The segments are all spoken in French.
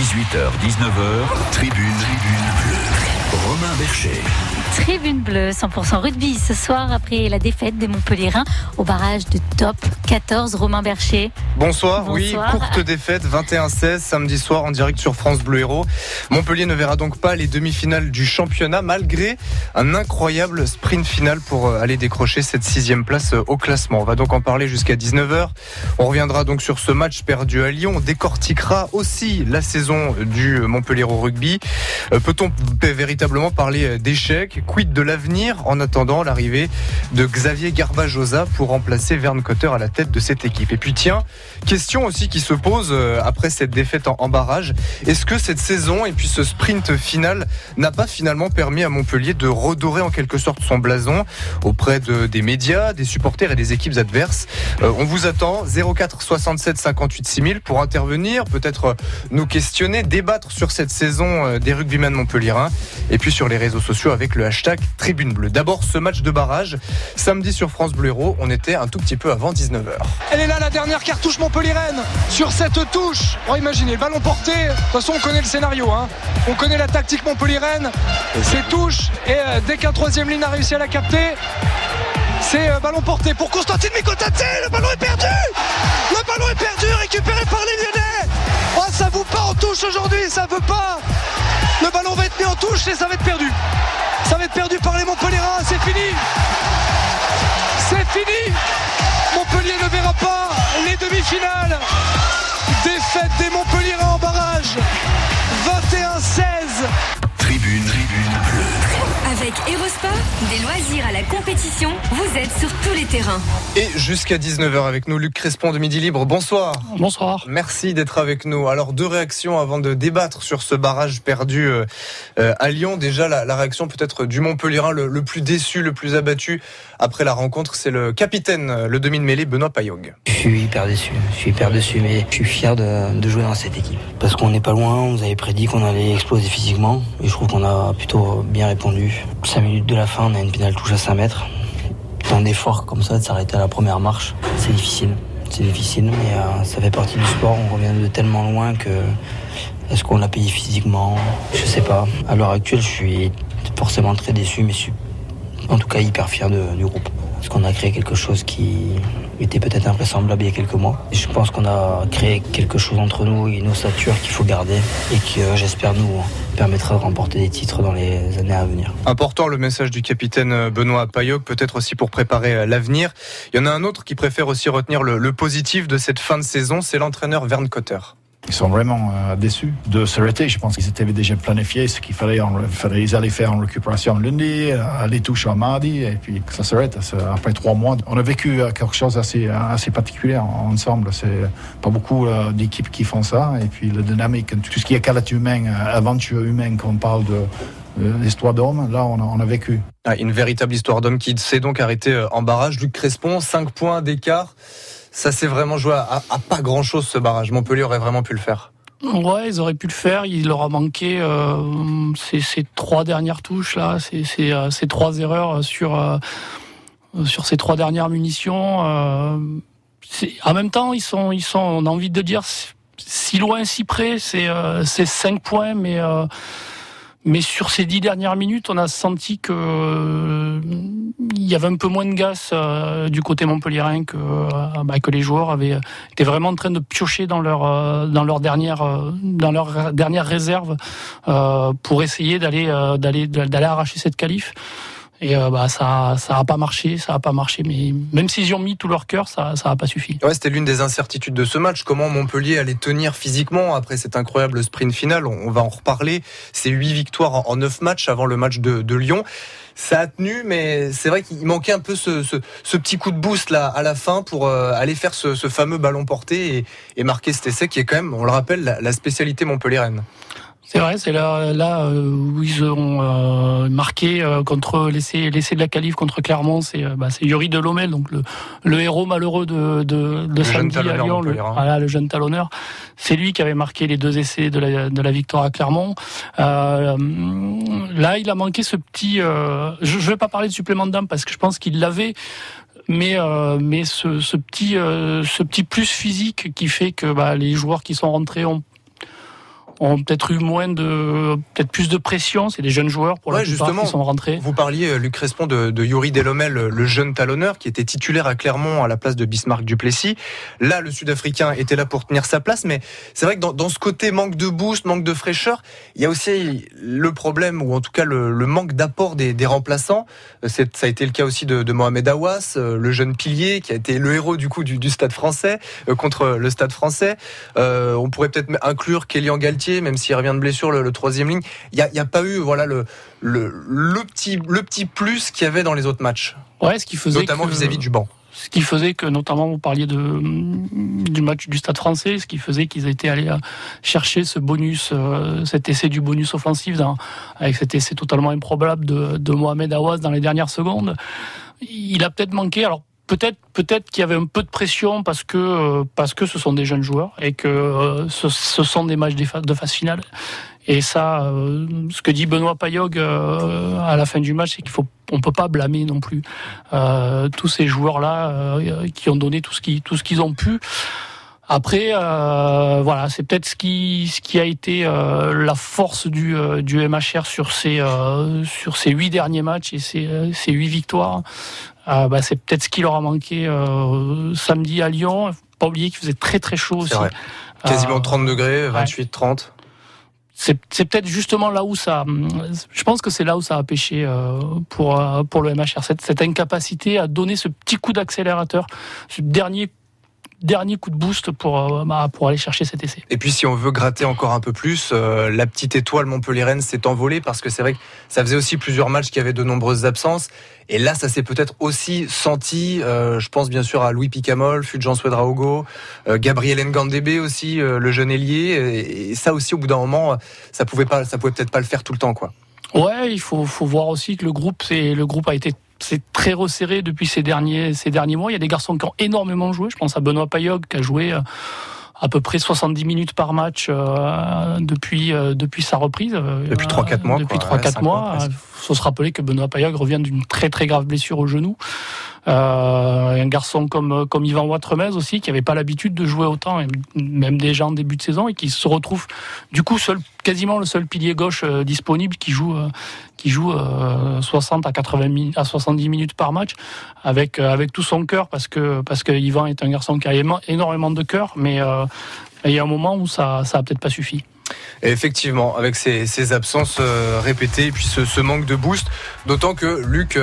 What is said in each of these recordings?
18h, 19h, tribune, tribune bleue. Romain Bercher. Tribune bleue, 100% rugby ce soir après la défaite des Montpellierins au barrage de top 14. Romain Bercher. Bonsoir, oui, courte défaite 21-16 samedi soir en direct sur France Bleu Héros. Montpellier ne verra donc pas les demi-finales du championnat malgré un incroyable sprint final pour euh, aller décrocher cette sixième place euh, au classement. On va donc en parler jusqu'à 19h. On reviendra donc sur ce match perdu à Lyon. On décortiquera aussi la saison du Montpellier au rugby. Euh, peut-on véritablement parler d'échec Quid de l'avenir en attendant l'arrivée de Xavier Garbajosa pour remplacer Verne Cotter à la tête de cette équipe. Et puis tiens, question aussi qui se pose euh, après cette défaite en, barrage. Est-ce que cette saison et puis ce sprint final n'a pas finalement permis à Montpellier de redorer en quelque sorte son blason auprès de, des médias, des supporters et des équipes adverses? Euh, On vous attend 04 67 58 6000 pour intervenir, peut-être euh, nous questionner, débattre sur cette saison des rugbymen montpelliérains. Et puis sur les réseaux sociaux avec le hashtag Tribune Bleue. D'abord ce match de barrage, samedi sur France Bleu Héros, on était un tout petit peu avant 19h. Elle est là la dernière cartouche Montpellier-Rennes sur cette touche. On imaginez, le ballon porté, de toute façon on connaît le scénario, hein. on connaît la tactique Montpellier-Rennes, c'est touche et euh, dès qu'un troisième ligne a réussi à la capter, c'est euh, ballon porté pour Constantine Mikotate, le ballon est perdu. Le ballon est perdu, récupéré par les Lyonnais. Oh ça vous pas en touche aujourd'hui, ça veut pas. Le ballon va être mis en touche et ça va être perdu. Ça va être perdu par les Montpellierins, c'est fini compétition, vous êtes sur tous les terrains. Et jusqu'à 19h avec nous, Luc Crespon de Midi Libre. Bonsoir. Bonsoir. Merci d'être avec nous. Alors, deux réactions avant de débattre sur ce barrage perdu euh, euh, à Lyon. Déjà, la, réaction peut-être du Montpellierin le, le, plus déçu, le plus abattu après la rencontre, c'est le capitaine, le demi de mêlée, Benoît Payog. Je suis hyper déçu. Je suis hyper déçu, mais je suis fier de, de jouer dans cette équipe. Parce qu'on n'est pas loin, on nous avait prédit qu'on allait exploser physiquement. Et je trouve qu'on a plutôt bien répondu. 5 minutes de la fin, on a une pénale touche à 5 Un effort comme ça, de s'arrêter à la première marche, c'est difficile. C'est difficile, mais euh, ça fait partie du sport. On revient de tellement loin que est-ce qu'on l'a payé physiquement? Je sais pas. À l'heure actuelle, je suis forcément très déçu, mais je suis en tout cas hyper fier du groupe. Parce qu'on a créé quelque chose qui était peut-être invraisemblable il y a quelques mois. je pense qu'on a créé quelque chose entre nous et nos statures qu'il faut garder et qui, j'espère, nous permettra de remporter des titres dans les années à venir. Important le message du capitaine Benoît Payog, peut-être aussi pour préparer l'avenir. Il y en a un autre qui préfère aussi retenir le, le positif de cette fin de saison, c'est l'entraîneur Verne Cotter. Ils sont vraiment euh, déçus de s'arrêter. Je pense qu'ils étaient déjà planifiés ce qu'il fallait, ils allaient faire en récupération lundi, euh, aller toucher en mardi, et puis ça s'arrête après trois mois. On a vécu euh, quelque chose assez, assez particulier ensemble. C'est pas beaucoup d'équipes qui font ça, et puis la dynamique, tout ce qui est caractère humain, aventure humaine, quand on parle de l'histoire d'homme, là on a, vécu. Ah, une véritable histoire d'homme qui s'est donc arrêté en barrage. Luc Crespon, 5 points d'écart ça s'est vraiment joué à, pas grand chose ce barrage. Montpellier aurait vraiment pu le faire. Ouais, ils auraient pu le faire. Il leur a manqué euh, ces, trois dernières touches là, ces, ces, euh, trois erreurs sur euh, sur ces trois dernières munitions. en même temps, ils sont ils sont. On a envie de dire si loin, si près. C'est c'est cinq points, mais mais sur ces dix dernières minutes, on a senti que euh, il y avait un peu moins de gaz euh, du côté montpellierin que, euh, bah, que les joueurs avaient étaient vraiment en train de piocher dans leur dans leur dernière dans leur dernière réserve pour essayer d'aller d'aller d'aller arracher cette qualif. Et euh, bah, ça ça a pas marché, ça a pas marché. Mais même s'ils ont mis tout leur cœur, ça ça a pas suffi. Ouais, c'était l'une des incertitudes de ce match. Comment Montpellier allait tenir physiquement après cet incroyable sprint final? On va en reparler. C'est huit victoires en neuf matchs avant le match de, de Lyon. Ça a tenu, mais c'est vrai qu'il manquait un peu ce, ce, ce, petit coup de boost là à la fin pour euh, aller faire ce, ce, fameux ballon porté et, et, marquer cet essai qui est quand même, on le rappelle, la, la spécialité montpelliéraine. C'est vrai, c'est là, là euh, où ils ont euh, marqué euh, contre l'essai, l'essai de la qualif contre Clermont. C'est bah, Yuri Delomel, donc le, le héros malheureux de, de, de samedi à Lyon, le, voilà, le jeune talonneur. C'est lui qui avait marqué les deux essais de la, de la victoire à Clermont. là, il a manqué ce petit. je ne vais pas parler de supplément d'âme parce que je pense qu'il l'avait mais mais ce, ce petit ce petit plus physique qui fait que bah, les joueurs qui sont rentrés ont ont peut-être eu moins de, peut-être plus de pression. C'est des jeunes joueurs pour la plupart justement, qui sont rentrés. Vous parliez, Luc Respond, de, de Yuri Delomel, le jeune talonneur qui était titulaire à Clermont à la place de Bismarck Duplessis. Là, le Sud-Africain était là pour tenir sa place, mais c'est vrai que dans, dans, ce côté manque de boost, manque de fraîcheur, il y a aussi le problème, ou en tout cas le, le manque d'apport des, des, remplaçants. Ça a été le cas aussi de, de, Mohamed Awas, le jeune pilier qui a été le héros du coup du, du stade français euh, contre le stade français. Euh, on pourrait peut-être inclure Kélian Galtier, même s'il revient de blessure, le, le troisième ligne. Il n'y a, a, pas eu voilà le, le, le, petit, le petit plus qu'il y avait dans les autres matchs. Ouais, ce qui faisait notamment vis-à-vis -vis du banc ce qui faisait que, notamment, vous parliez de, du match du Stade français, ce qui faisait qu'ils étaient allés chercher ce bonus, euh, cet essai du bonus offensif, dans, avec cet essai totalement improbable de, de Mohamed Awas dans les dernières secondes. Il a peut-être manqué, alors peut-être peut-être qu'il y avait un peu de pression parce que euh, parce que ce sont des jeunes joueurs et que euh, ce, sont des matchs de phase finale et ça euh, ce que dit Benoît Payog à la fin du match c'est qu'il faut on peut pas blâmer non plus tous ces joueurs là qui ont donné tout ce qui tout ce qu'ils ont pu après, voilà, c'est peut-être ce qui, ce qui a été la force du, euh, du MHR sur ces, sur ces huit derniers matchs et ces, ces huit victoires. Bah, c'est peut-être ce qui leur a manqué samedi à Lyon. Pas oublier qu'il faisait très très chaud aussi. Vrai. Quasiment 30 degrés, 28, 30 c'est peut-être justement là où ça. Je pense que c'est là où ça a pêché pour pour le MHR cette, cette incapacité à donner ce petit coup d'accélérateur, ce dernier dernier coup de boost pour, euh, bah, pour aller chercher cet essai. Et puis si on veut gratter encore un peu plus, euh, la petite étoile Montpellier-Rennes s'est envolée parce que c'est vrai que ça faisait aussi plusieurs matchs qui avaient de nombreuses absences. Et là, ça s'est peut-être aussi senti. Euh, je pense bien sûr à Louis Picamol, Fulgence Ouedraogo, euh, Gabriel Ngandebe aussi, le jeune ailier. Et, ça aussi, au bout d'un moment, ça pouvait pas, ça pouvait peut-être pas le faire tout le temps, quoi. Ouais, il faut, faut voir aussi que le groupe, c'est le groupe a été c'est très resserré depuis ces derniers, ces derniers mois. Il y a des garçons qui ont énormément joué. Je pense à Benoît Payog qui a joué euh, à peu près 70 minutes par match euh, depuis euh, depuis sa reprise. Depuis 3-4 mois. Depuis 3-4 mois. Il faut se rappeler que Benoît Payog revient d'une très très grave blessure au genou. Euh, un garçon comme comme Yvan Watremez aussi qui avait pas l'habitude de jouer autant, même déjà en début de saison et qui se retrouve du coup seul, quasiment le seul pilier gauche euh, disponible qui joue euh, qui joue 60 à 80 à 70 minutes par match avec avec tout son cœur parce que parce que Yvan est un garçon qui a énormément de cœur, mais il y a un moment où ça ça a peut-être pas suffi. Effectivement, avec ces, ces absences répétées et puis ce, manque de boost, d'autant que Luc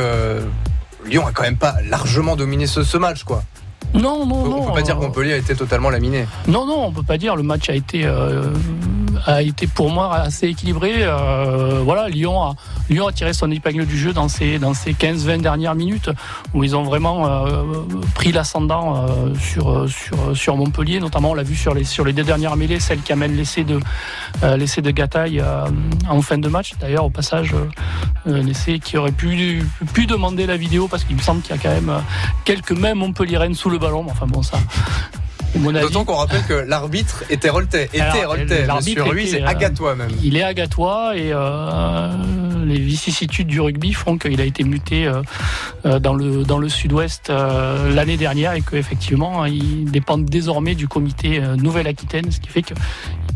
Lyon a quand même pas largement dominé ce, ce match, quoi. Non, non, non. On peut pas dire que Montpellier a été totalement laminé. Non, non, on peut pas dire. Le match a été, euh, a été pour moi assez équilibré. Euh, voilà, Lyon a, Lyon a tiré son épingle du jeu dans ces, dans ces 15-20 dernières minutes où ils ont vraiment euh, pris l'ascendant euh, sur, sur, sur Montpellier. Notamment, on l'a vu sur les, sur les deux dernières mêlées, celle qui amène l'essai de, l'essai de Gataille en fin de match. D'ailleurs, au passage, l'essai qui aurait pu, pu demander la vidéo parce qu'il me semble qu'il y a quand même quelques mêmes Montpellier sous le ballon. Enfin bon, ça. D'autant qu'on rappelle que l'arbitre était Roltais. Était Roltais. Sur lui, c'est Agatois même. Il est Agatois et euh, les vicissitudes du rugby font qu'il a été muté euh, dans le, dans le sud-ouest euh, l'année dernière et qu'effectivement, il dépend désormais du comité Nouvelle-Aquitaine, ce qui fait qu'il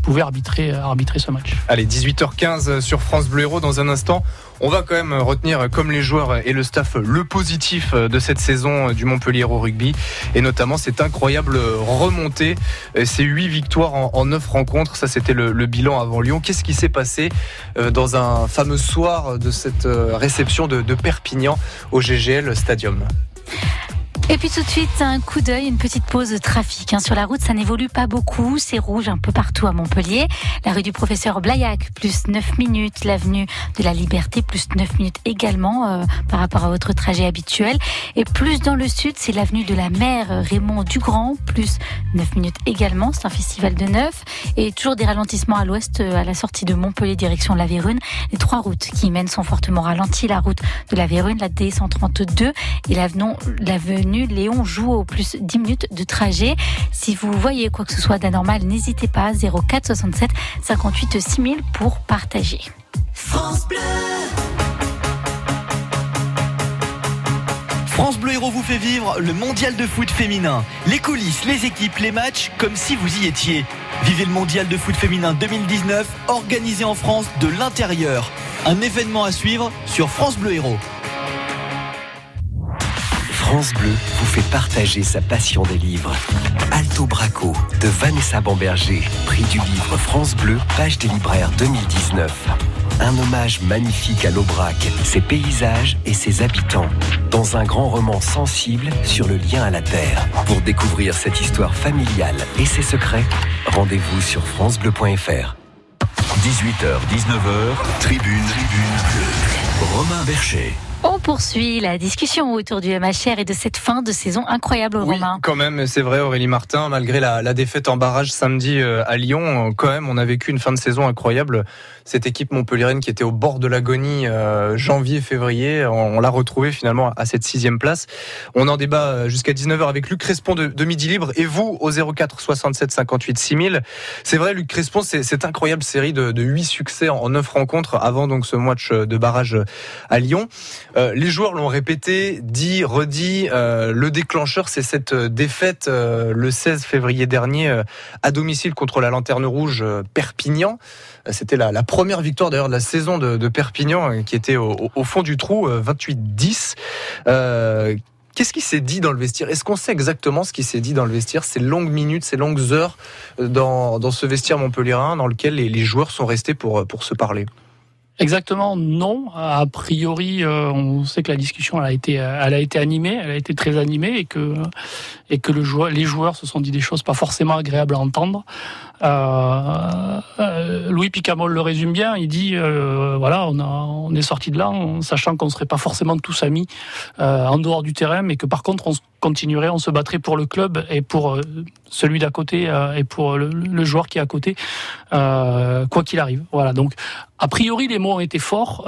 pouvait arbitrer, arbitrer ce match. Allez, 18h15 sur France Bleu Héros dans un instant. On va quand même retenir, comme les joueurs et le staff, le positif de cette saison du Montpellier au rugby et notamment cette incroyable remontée. Ces huit victoires en neuf rencontres, ça c'était le, bilan avant Lyon. Qu'est-ce qui s'est passé dans un fameux soir de cette réception de Perpignan au GGL Stadium? Et puis tout de suite, un coup d'œil, une petite pause de trafic. Hein. Sur la route, ça n'évolue pas beaucoup. C'est rouge un peu partout à Montpellier. La rue du professeur Blaillac, plus 9 minutes. L'avenue de la Liberté, plus 9 minutes également euh, par rapport à votre trajet habituel. Et plus dans le sud, c'est l'avenue de la mer Raymond Dugrand, plus 9 minutes également. C'est un festival de neuf. Et toujours des ralentissements à l'ouest, euh, à la sortie de Montpellier, direction la Vérune. Les trois routes qui mènent sont fortement ralenties. La route de la Vérune, la D132 et l'avenue Léon joue au plus 10 minutes de trajet. Si vous voyez quoi que ce soit d'anormal, n'hésitez pas 04 67 58 6000 pour partager. France Bleu. France Bleu Héros vous fait vivre le mondial de foot féminin. Les coulisses, les équipes, les matchs, comme si vous y étiez. Vivez le mondial de foot féminin 2019, organisé en France de l'intérieur. Un événement à suivre sur France Bleu Héros. France Bleu vous fait partager sa passion des livres. Alto Braco de Vanessa Bamberger, prix du livre France Bleu, page des libraires 2019. Un hommage magnifique à l'Aubrac, ses paysages et ses habitants, dans un grand roman sensible sur le lien à la terre. Pour découvrir cette histoire familiale et ses secrets, rendez-vous sur francebleu.fr. 18h, 19h, tribune, tribune. Romain Bercher. On poursuit la discussion autour du MHR et de cette fin de saison incroyable, oui, Romain. Quand même, c'est vrai, Aurélie Martin, malgré la, la, défaite en barrage samedi euh, à Lyon, quand même, on a vécu une fin de saison incroyable. Cette équipe montpelliéraine qui était au bord de l'agonie euh, janvier-février, on, on l'a retrouvée finalement à cette sixième place. On en débat euh, jusqu'à 19h avec Luc Crespon de, de, Midi Libre et vous au 04 67 58 6000. C'est vrai, Luc Crespon, c'est cette incroyable série de, de 8 succès en 9 rencontres avant donc ce match de barrage à Lyon. Euh, les joueurs l'ont répété, dit, redit. Euh, le déclencheur, c'est cette défaite euh, le 16 février dernier à domicile contre la Lanterne Rouge Perpignan. C'était la, la, première victoire d'ailleurs de la saison de, Perpignan qui était au, fond du trou, 28-10. Qu'est-ce qui s'est dit dans le vestiaire? Est-ce qu'on sait exactement ce qui s'est dit dans le vestiaire? Ces longues minutes, ces longues heures dans, ce vestiaire montpelliérain dans lequel les, joueurs sont restés pour se parler? Exactement, non. A priori, euh, on sait que la discussion elle a été, elle a été animée, elle a été très animée et que et que les joueurs se sont dit des choses pas forcément agréables à entendre. Euh, euh, Louis Picamol le résume bien. Il dit euh, voilà, on, est sorti de là en sachant qu'on serait pas forcément tous amis en dehors du terrain, mais que par contre on continuerait, on se battrait pour le club et pour celui d'à côté et pour le, le, joueur qui est à côté, quoi qu'il arrive. Voilà. Donc a priori les mots ont été forts,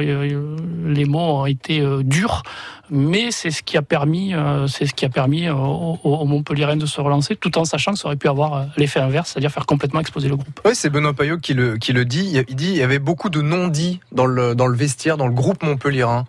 les mots ont été durs mais c'est ce qui a permis, euh, c'est ce qui a permis au, au Montpellier de se relancer, tout en sachant que ça aurait pu avoir l'effet inverse, c'est-à-dire faire complètement exploser le groupe. Oui, c'est Benoît Payot qui le, dit. Il dit il y avait beaucoup de non-dits dans le, dans le vestiaire, dans le groupe Montpellierin.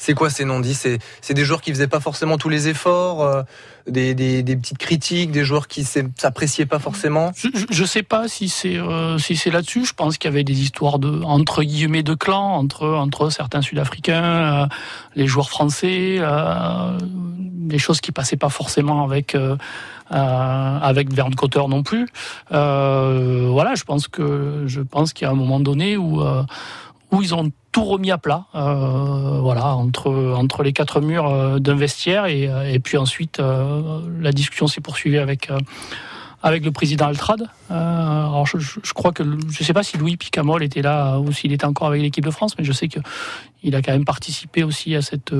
C'est quoi ces non-dits C'est des joueurs qui faisaient pas forcément tous les efforts, euh, des, des, des, petites critiques, des joueurs qui s'appréciaient pas forcément. Je, je, sais pas si c'est euh, si c'est là-dessus. Je pense qu'il y avait des histoires de entre guillemets de clans entre entre certains Sud-Africains, euh, les joueurs français, euh, des choses qui passaient pas forcément avec. Euh, avec Verne Cotter non plus. voilà, je pense que je pense qu'il y a un moment donné où où ils ont tout remis à plat, euh, voilà, entre entre les quatre murs euh, d'un vestiaire et, et puis ensuite euh, la discussion s'est poursuivie avec avec le président Altrad. alors je, crois que je sais pas si Louis Picamol était là ou s'il était encore avec l'équipe de France, mais je sais que il a quand même participé aussi à cette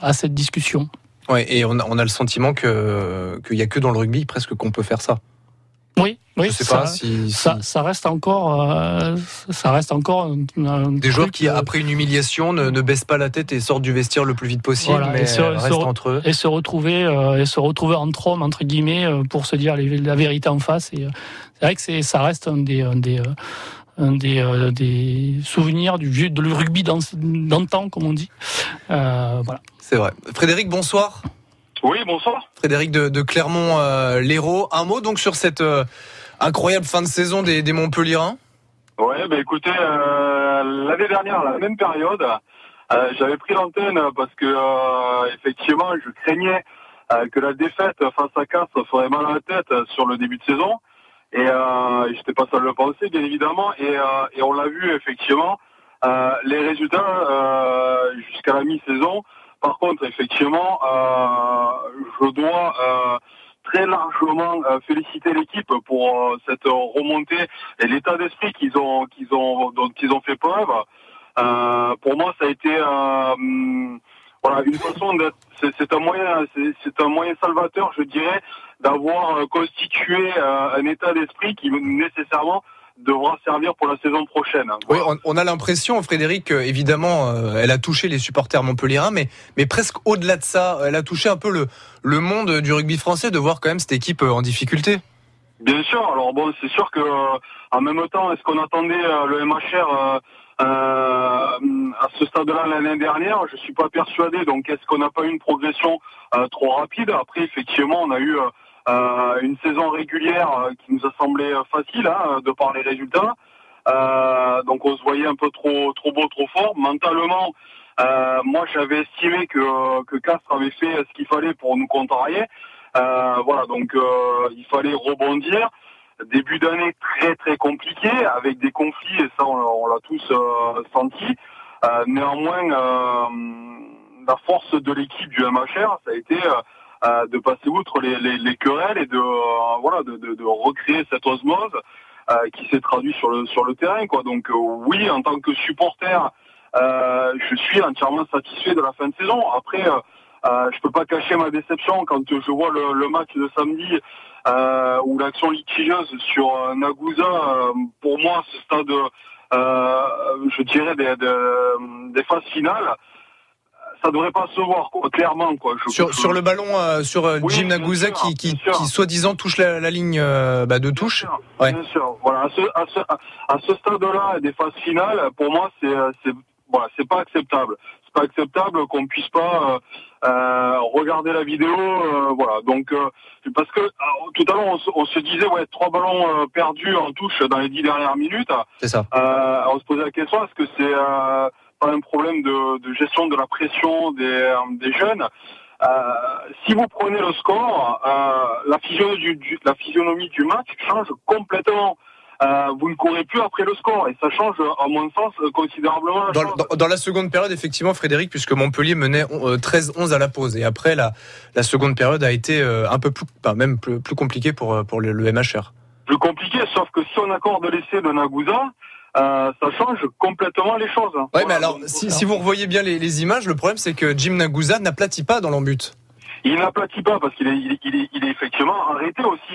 à cette discussion. Ouais, et on a, on a le sentiment qu'il y a que dans le rugby presque qu'on peut faire ça. Oui, je sais ça, pas si, si... Ça, ça, reste encore, euh, ça reste encore un, un des joueurs qui après une humiliation ne, ne, baissent pas la tête et sortent du vestiaire le plus vite possible, voilà, mais se, restent se, entre eux et se retrouver euh, et se retrouver entre hommes entre guillemets euh, pour se dire les, la vérité en face. Et c'est vrai que c'est, ça reste un des, un des un des, euh, des souvenirs du vieux de le rugby d'antan, comme on dit. Euh, voilà. C'est vrai. Frédéric, bonsoir. Oui, bonsoir. Frédéric de, de Clermont-Lérault. Un mot donc sur cette euh, incroyable fin de saison des, des Montpellierins Oui, bah écoutez, euh, l'année dernière, la même période, euh, j'avais pris l'antenne parce que effectivement, je craignais que la défaite face à Casse ferait mal à la tête sur le début de saison. Et euh, j'étais pas seul à le penser, bien évidemment. Et, on l'a vu, effectivement, les résultats jusqu'à la mi-saison par contre, effectivement, euh, je dois euh, très largement euh, féliciter l'équipe pour cette remontée et l'état d'esprit qu'ils ont, qu'ils ont, dont ils ont fait preuve. pour moi, ça a été voilà une façon d'être. C'est un moyen, c'est un moyen salvateur, je dirais, d'avoir constitué un état d'esprit qui nécessairement devra servir pour la saison prochaine. Oui, on, on a l'impression, Frédéric, évidemment, euh, elle a touché les supporters montpelliérains, mais, mais presque au-delà de ça, elle a touché un peu le, le monde du rugby français de voir quand même cette équipe euh, en difficulté. Bien sûr. Alors bon, c'est sûr que en même temps, est-ce qu'on attendait le MHR à ce stade-là l'année dernière? Je suis pas persuadé. Donc, est-ce qu'on n'a pas eu une progression trop rapide? Après, effectivement, on a eu une saison régulière qui nous a semblé facile hein, de par les résultats. donc, on se voyait un peu trop trop beau, trop fort. Mentalement, euh, moi, j'avais estimé que, que Castres avait fait ce qu'il fallait pour nous contrarier. Euh, voilà, donc euh, il fallait rebondir. Début d'année très très compliqué avec des conflits et ça on, l'a tous senti. néanmoins, la force de l'équipe du MHR, ça a été de passer outre les, les, les querelles et de voilà de, de, de, recréer cette osmose qui s'est traduite sur le sur le terrain quoi. Donc oui, en tant que supporter euh, je suis entièrement satisfait de la fin de saison. Après, euh, euh, je peux pas cacher ma déception quand je vois le, match de samedi euh, l'action litigieuse sur euh, pour moi, ce stade, je dirais, des, des, phases finales, ça devrait pas se voir, clairement. Quoi. sur, sur le ballon, sur Jim Nagusa qui, qui, qui soi-disant touche la, ligne bah, de touche. Bien sûr, bien sûr. Voilà, à ce, à ce, à ce stade-là, des phases finales, pour moi, c'est voilà, c'est pas acceptable. C'est pas acceptable qu'on puisse pas euh, euh, regarder la vidéo, euh, voilà. Donc parce que tout à l'heure on, se disait ouais trois ballons perdus en touche dans les dix dernières minutes. C'est ça. on se posait la question est-ce que c'est pas un problème de, gestion de la pression des, des jeunes si vous prenez le score, la, physionomie du, la physionomie du match change complètement. Euh, vous ne courez plus après le score et ça change à mon sens considérablement. Dans, la seconde période, effectivement, Frédéric, puisque Montpellier menait 13-11 euh, à la pause et après la, la seconde période a été euh, un peu plus, même plus, plus compliquée pour, pour le, MHR. Plus compliqué, sauf que si on accorde l'essai de Nagusa, ça change complètement les choses. Oui, mais alors, si, vous revoyez bien les, images, le problème c'est que Jim Nagusa n'aplatit pas dans l'embut. Il n'aplatit pas parce qu'il est, il est, effectivement arrêté aussi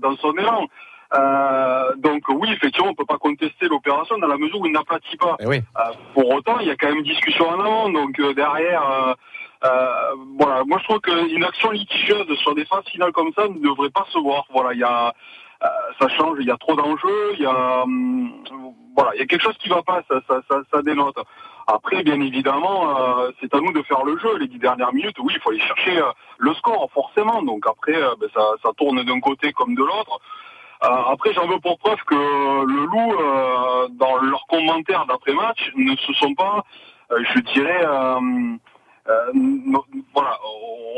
dans son élan. Euh, donc oui, effectivement, on peut pas contester l'opération dans la mesure où il n'aplatit pas. Eh oui. Euh, pour autant, il y a quand même discussion en avant. Donc euh, derrière, voilà, moi je trouve qu'une action litigieuse sur des phases finales comme ça ne devrait pas se voir. Voilà, il y a, ça change, il y a trop d'enjeux, il y a, hum, voilà, il y a quelque chose qui va pas, ça, ça, ça, ça dénote. Après, bien évidemment, c'est à nous de faire le jeu. Les dix dernières minutes, oui, il faut aller chercher le score, forcément. Donc après, ben, ça, ça tourne d'un côté comme de l'autre. Euh, après, j'en veux pour preuve que le Loup, euh, dans leurs commentaires d'après-match, ne se sont pas, euh, je dirais, voilà.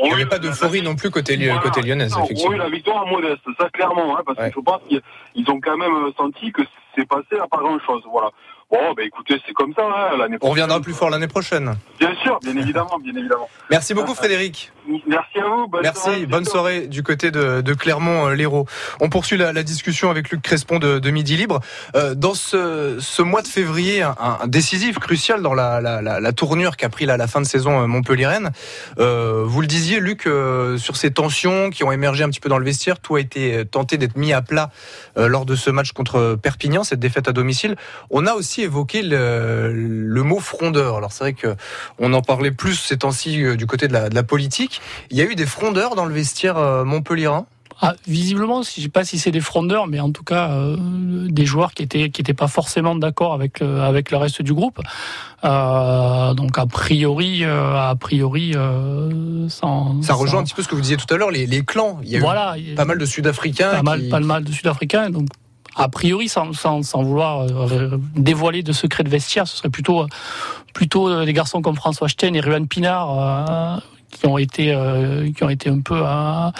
Il n'y avait pas d'euphorie non plus côté, côté lyonnaise, effectivement. Oui, la victoire modeste, ça clairement, hein, parce que je pense qu'ils ont quand même senti que c'est passé à pas grand-chose. Voilà. Bon, bah écoutez, c'est comme ça. Hein, l'année On reviendra plus fort l'année prochaine. Bien sûr, bien évidemment, bien évidemment. Merci beaucoup, Frédéric. Merci à vous. Bonne Merci. Soirée, bonne soirée du côté de, de Clermont-Lérault. On poursuit la, la, discussion avec Luc Crespon de, de Midi Libre. Euh, dans ce, ce, mois de février, un, un décisif, crucial dans la, la, la tournure qu'a pris la, la, fin de saison euh, Montpellier-Rennes. Euh, vous le disiez, Luc, euh, sur ces tensions qui ont émergé un petit peu dans le vestiaire, tout a été tenté d'être mis à plat euh, lors de ce match contre Perpignan, cette défaite à domicile. On a aussi évoqué le, le mot frondeur. Alors c'est vrai que on en parlait plus ces temps-ci euh, du côté de la, de la, Il y a eu des frondeurs dans le vestiaire euh, montpellierin ah, visiblement, je ne sais pas si c'est des frondeurs, mais en tout cas euh, des joueurs qui étaient qui étaient pas forcément d'accord avec le, avec le reste du groupe. Euh, donc a priori, euh, a priori, sans, ça rejoint un petit peu ce que vous disiez tout à l'heure, les, les clans. Il y a voilà, eu pas mal de Sud-Africains. Pas mal, pas mal de Sud-Africains. Donc a priori, sans, sans, sans vouloir dévoiler de secrets de vestiaire, ce serait plutôt, plutôt des garçons comme François Stein et Ruan Pinard qui ont été euh, qui ont été un peu à,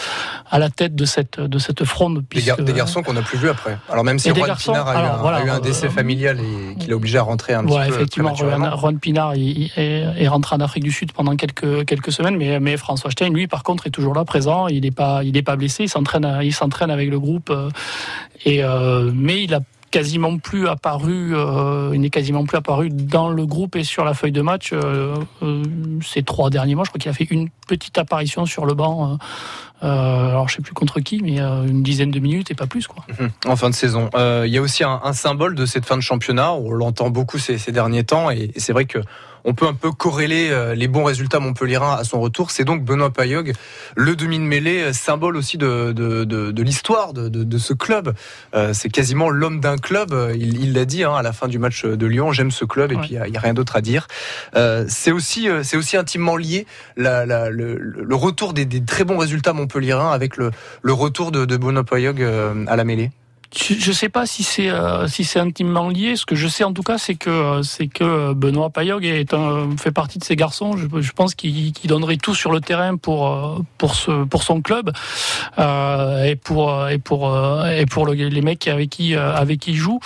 à, la tête de cette de cette fronde. Puisque, des, garçons qu'on n'a plus vus après. Alors même si Juan Pinard a, eu un, a, eu un, décès familial et qu'il a obligé à rentrer un voilà, petit peu effectivement, Juan Pinard est, est, rentré en Afrique du Sud pendant quelques quelques semaines, mais mais François Stein, lui, par contre, est toujours là, présent. Il n'est pas il est pas blessé. Il s'entraîne il s'entraîne avec le groupe et mais il a quasiment plus apparu, euh, il n'est quasiment plus apparu dans le groupe et sur la feuille de match euh, euh, ces trois derniers mois. Je crois qu'il a fait une petite apparition sur le banc. alors je sais plus contre qui, mais une dizaine de minutes et pas plus quoi. Mhm. En fin de saison, il y a aussi un, symbole de cette fin de championnat. On l'entend beaucoup ces, derniers temps et, c'est vrai que on peut un peu corréler euh, les bons résultats montpelliérains à son retour. C'est donc Benoît Payog, le demi de mêlée, euh, symbole aussi de, de, de, de l'histoire de, de, ce club. Euh, c'est quasiment l'homme d'un club. Il l'a dit hein, à la fin du match de Lyon. J'aime ce club et puis il n'y a, rien d'autre à dire. Euh, c'est aussi, c'est aussi intimement lié la, la, le, le, retour des, des, très bons résultats montpelliérains avec le, le retour de, de Benoît Payog à la mêlée je ne sais pas si c'est euh, si c'est intimement lié. Ce que je sais en tout cas, c'est que euh, c'est que Benoît Payog est un, fait partie de ces garçons. Je, je pense qu'il donnerait tout sur le terrain pour euh, pour ce pour son club euh, et pour et pour et pour les mecs avec qui avec qui il joue.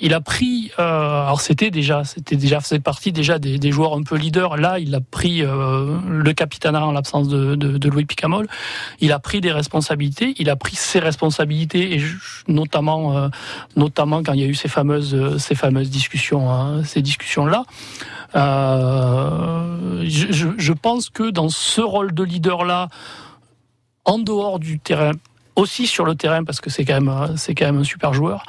Il a pris. alors c'était déjà c'était déjà faisait partie déjà des, des, joueurs un peu leaders. Là, il a pris le capitanat en l'absence de, de, de Louis Picamol. Il a pris des responsabilités. Il a pris ses responsabilités et notamment euh, notamment quand il y a eu ces fameuses, euh, ces fameuses discussions, hein, ces discussions-là. Euh, je, pense que dans ce rôle de leader-là, en dehors du terrain, aussi sur le terrain parce que c'est quand même c'est quand même un super joueur.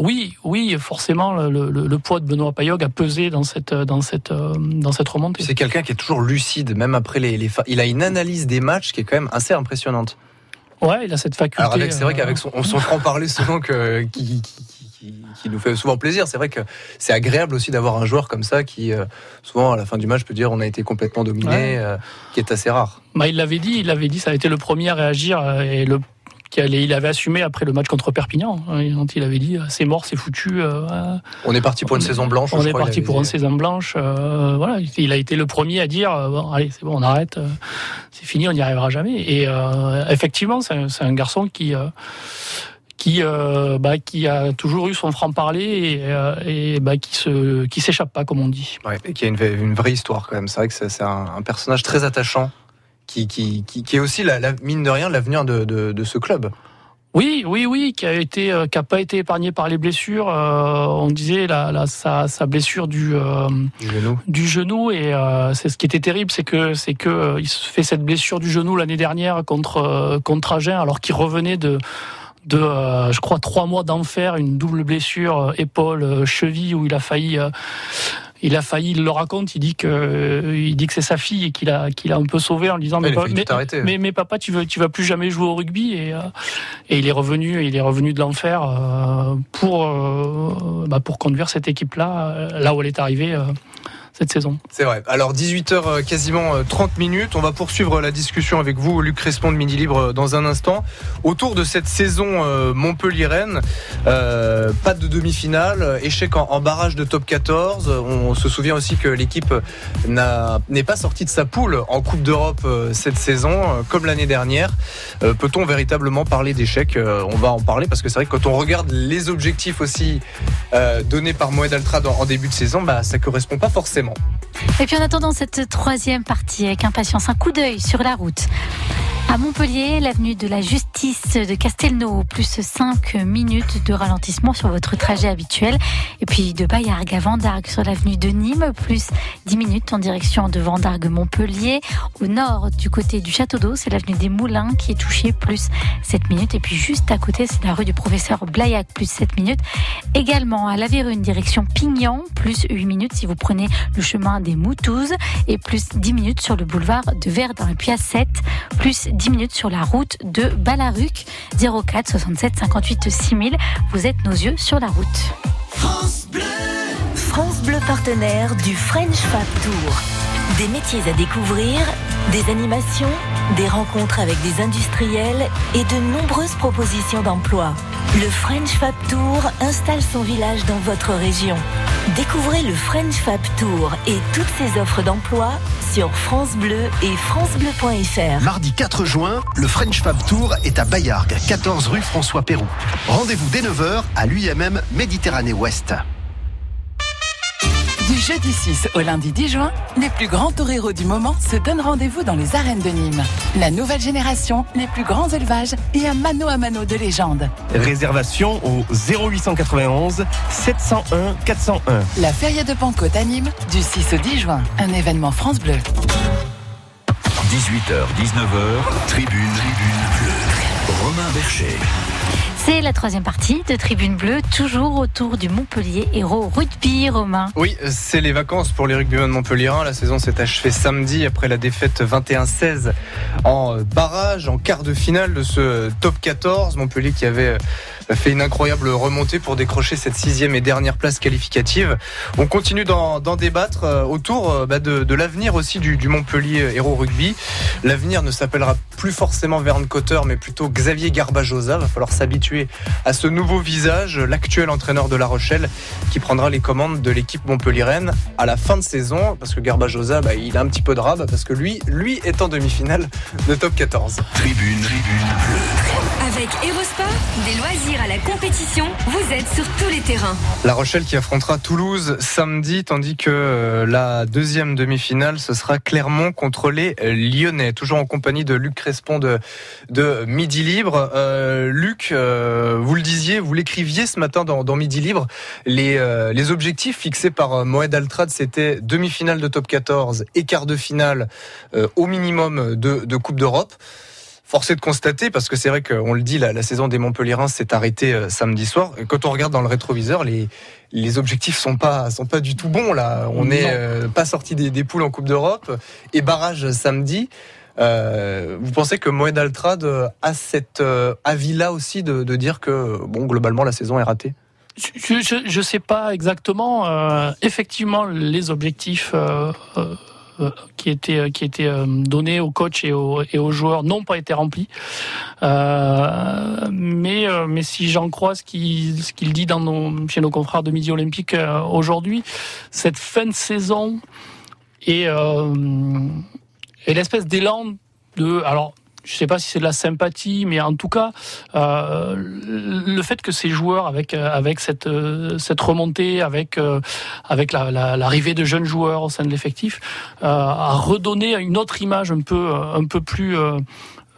oui, oui, forcément le, poids de Benoît Payog a pesé dans cette dans cette dans cette remontée. C'est quelqu'un qui est toujours lucide, même après les, les il a une analyse des matchs qui est quand même assez impressionnante. Ouais, il a cette faculté. Alors c'est vrai euh, qu'avec son, son franc-parler souvent que, qui, qui, qui, nous fait souvent plaisir, c'est vrai que c'est agréable aussi d'avoir un joueur comme ça qui, euh, souvent à la fin du match, peut dire on a été complètement dominé, euh, qui est assez rare. Bah, il l'avait dit, il l'avait dit, ça a été le premier à réagir et le il avait assumé après le match contre Perpignan. Hein, quand il avait dit c'est mort, c'est foutu. Euh, on est parti pour une saison blanche. On est parti pour une saison blanche. Euh, voilà, il a été le premier à dire euh, bon, allez, c'est bon, on arrête, c'est fini, on n'y arrivera jamais. Et effectivement, c'est un, garçon qui qui, bah, qui a toujours eu son franc-parler et, et bah, qui se qui s'échappe pas, comme on dit. Ouais, et qui a une, une vraie histoire quand même. C'est vrai que c'est un, un, personnage très attachant qui, qui, qui, est aussi, la, mine de rien, l'avenir de, de, ce club. Oui, oui, oui, qui a été, euh, qui a pas été épargné par les blessures. Euh, on disait la, sa, sa, blessure du, euh, du genou, du genou, et c'est ce qui était terrible, c'est que c'est que il se fait cette blessure du genou l'année dernière contre contre Agen, alors qu'il revenait de de, je crois, trois mois d'enfer, une double blessure épaule, cheville, où il a failli il a failli, il le raconte, il dit que, il dit que c'est sa fille et qu'il a, qu'il a un peu sauvé en lui disant, mais, mais, mais, papa, tu veux, tu vas plus jamais jouer au rugby et, euh, et il est revenu, il est revenu de l'enfer euh, pour, euh, bah, pour conduire cette équipe-là, là où elle est arrivée cette saison. C'est vrai. Alors 18h euh, quasiment 30 euh, minutes. On va poursuivre la discussion avec vous, Luc Crespon de Midi Libre, euh, dans un instant. Autour de cette saison Montpellier-Rennes, pas de demi-finale, échec en, barrage de top 14. On se souvient aussi que l'équipe n'est pas sortie de sa poule en Coupe d'Europe cette saison, comme l'année dernière. Peut-on véritablement parler d'échec On va en parler parce que c'est vrai que quand on regarde les objectifs aussi donnés par Moed Altrad en, début de saison, bah, ça correspond pas forcément et puis en attendant cette troisième partie, avec impatience, un coup d'œil sur la route. À Montpellier, l'avenue de la Justice de Castelnau, plus 5 minutes de ralentissement sur votre trajet habituel. Et puis de Bayargues à Vendargues sur l'avenue de Nîmes, plus 10 minutes en direction de Vendargues-Montpellier. Au nord, du côté du Château d'Eau, c'est l'avenue des Moulins qui est touchée, plus 7 minutes. Et puis juste à côté, c'est la rue du professeur Blaillac, plus 7 minutes. Également à La direction Pignan, plus 8 minutes si vous prenez le chemin des Moutouzes. Et plus 10 minutes sur le boulevard de Verdun. Et puis à 7, plus 10 minutes sur la route de Balaruc 04 67 58 6000. Vous êtes nos yeux sur la route. France Bleu, France Bleu partenaire du French Fab Tour. Des métiers à découvrir, des animations, des rencontres avec des industriels et de nombreuses propositions d'emploi. Le French Fab Tour installe son village dans votre région. Découvrez le French Fab Tour et toutes ses offres d'emploi sur France Bleu et francebleu.fr. Mardi 4 juin, le French Fab Tour est à Bayargues, 14 rue François Pérou. Rendez-vous dès 9h à l'UMM Méditerranée Ouest. Du jeudi 6 au lundi 10 juin, les plus grands toreros du moment se donnent rendez-vous dans les arènes de Nîmes. La nouvelle génération, les plus grands élevages et un mano à mano de légende. Réservation au 0891 701 401. La Feria de Pancôte à Nîmes, du 6 au 10 juin. Un événement France Bleu. 18h, 19h, tribune, tribune bleue. Romain Bercher. C'est la troisième partie de Tribune Bleue, toujours autour du Montpellier Héros Rugby, Romain. Oui, c'est les vacances pour les rugbymen de Montpellier. La saison s'est achevée samedi après la défaite 21-16 en barrage, en quart de finale de ce top 14. Montpellier qui avait fait une incroyable remontée pour décrocher cette sixième et dernière place qualificative. On continue d'en débattre euh, autour euh, bah, de, l'avenir aussi du, Montpellier Héros Rugby. L'avenir ne s'appellera plus forcément Verne Cotter, mais plutôt Xavier Garbajosa. Va falloir s'habituer à ce nouveau visage, l'actuel entraîneur de La Rochelle, qui prendra les commandes de l'équipe montpelliéraine à la fin de saison, parce que Garbajosa, bah, il a un petit peu de rab, parce que lui, lui est en demi-finale de top 14. Tribune, tribune Avec Erosport, des loisirs à la compétition, vous êtes sur tous les terrains. La Rochelle qui affrontera Toulouse samedi, tandis que euh, la deuxième demi-finale, ce sera Clermont contre les Lyonnais. Toujours en compagnie de Luc Crespon de, Midi Libre. Euh, Luc, euh, vous le disiez, vous l'écriviez ce matin dans, Midi Libre. Les, objectifs fixés par Moed Altrad, c'était demi-finale de top 14 et quart de finale au minimum de Coupe d'Europe. Forcé de constater, parce que c'est vrai qu'on le dit, la, saison des Montpellierins s'est arrêtée euh, samedi soir. quand on regarde dans le rétroviseur, les, les objectifs sont pas sont pas du tout bons là. On n'est euh, pas sorti des, poules en Coupe d'Europe et barrage samedi. Euh, vous pensez que Moed Altrad a cet avis-là aussi de, dire que bon globalement la saison est ratée? Je ne sais pas exactement. effectivement, les objectifs qui était euh, qui était euh, donné aux coachs et aux, et aux joueurs n'ont pas été remplis. mais mais si j'en crois ce qu'il ce qu'il dit chez nos confrères de Midi Olympique aujourd'hui, cette fin de saison et et l'espèce d'élan de alors je ne sais pas si c'est de la sympathie, mais en tout cas, euh, le fait que ces joueurs, avec euh, avec cette euh, cette remontée, avec avec l'arrivée de jeunes joueurs au sein de l'effectif, a redonné une autre image un peu un peu plus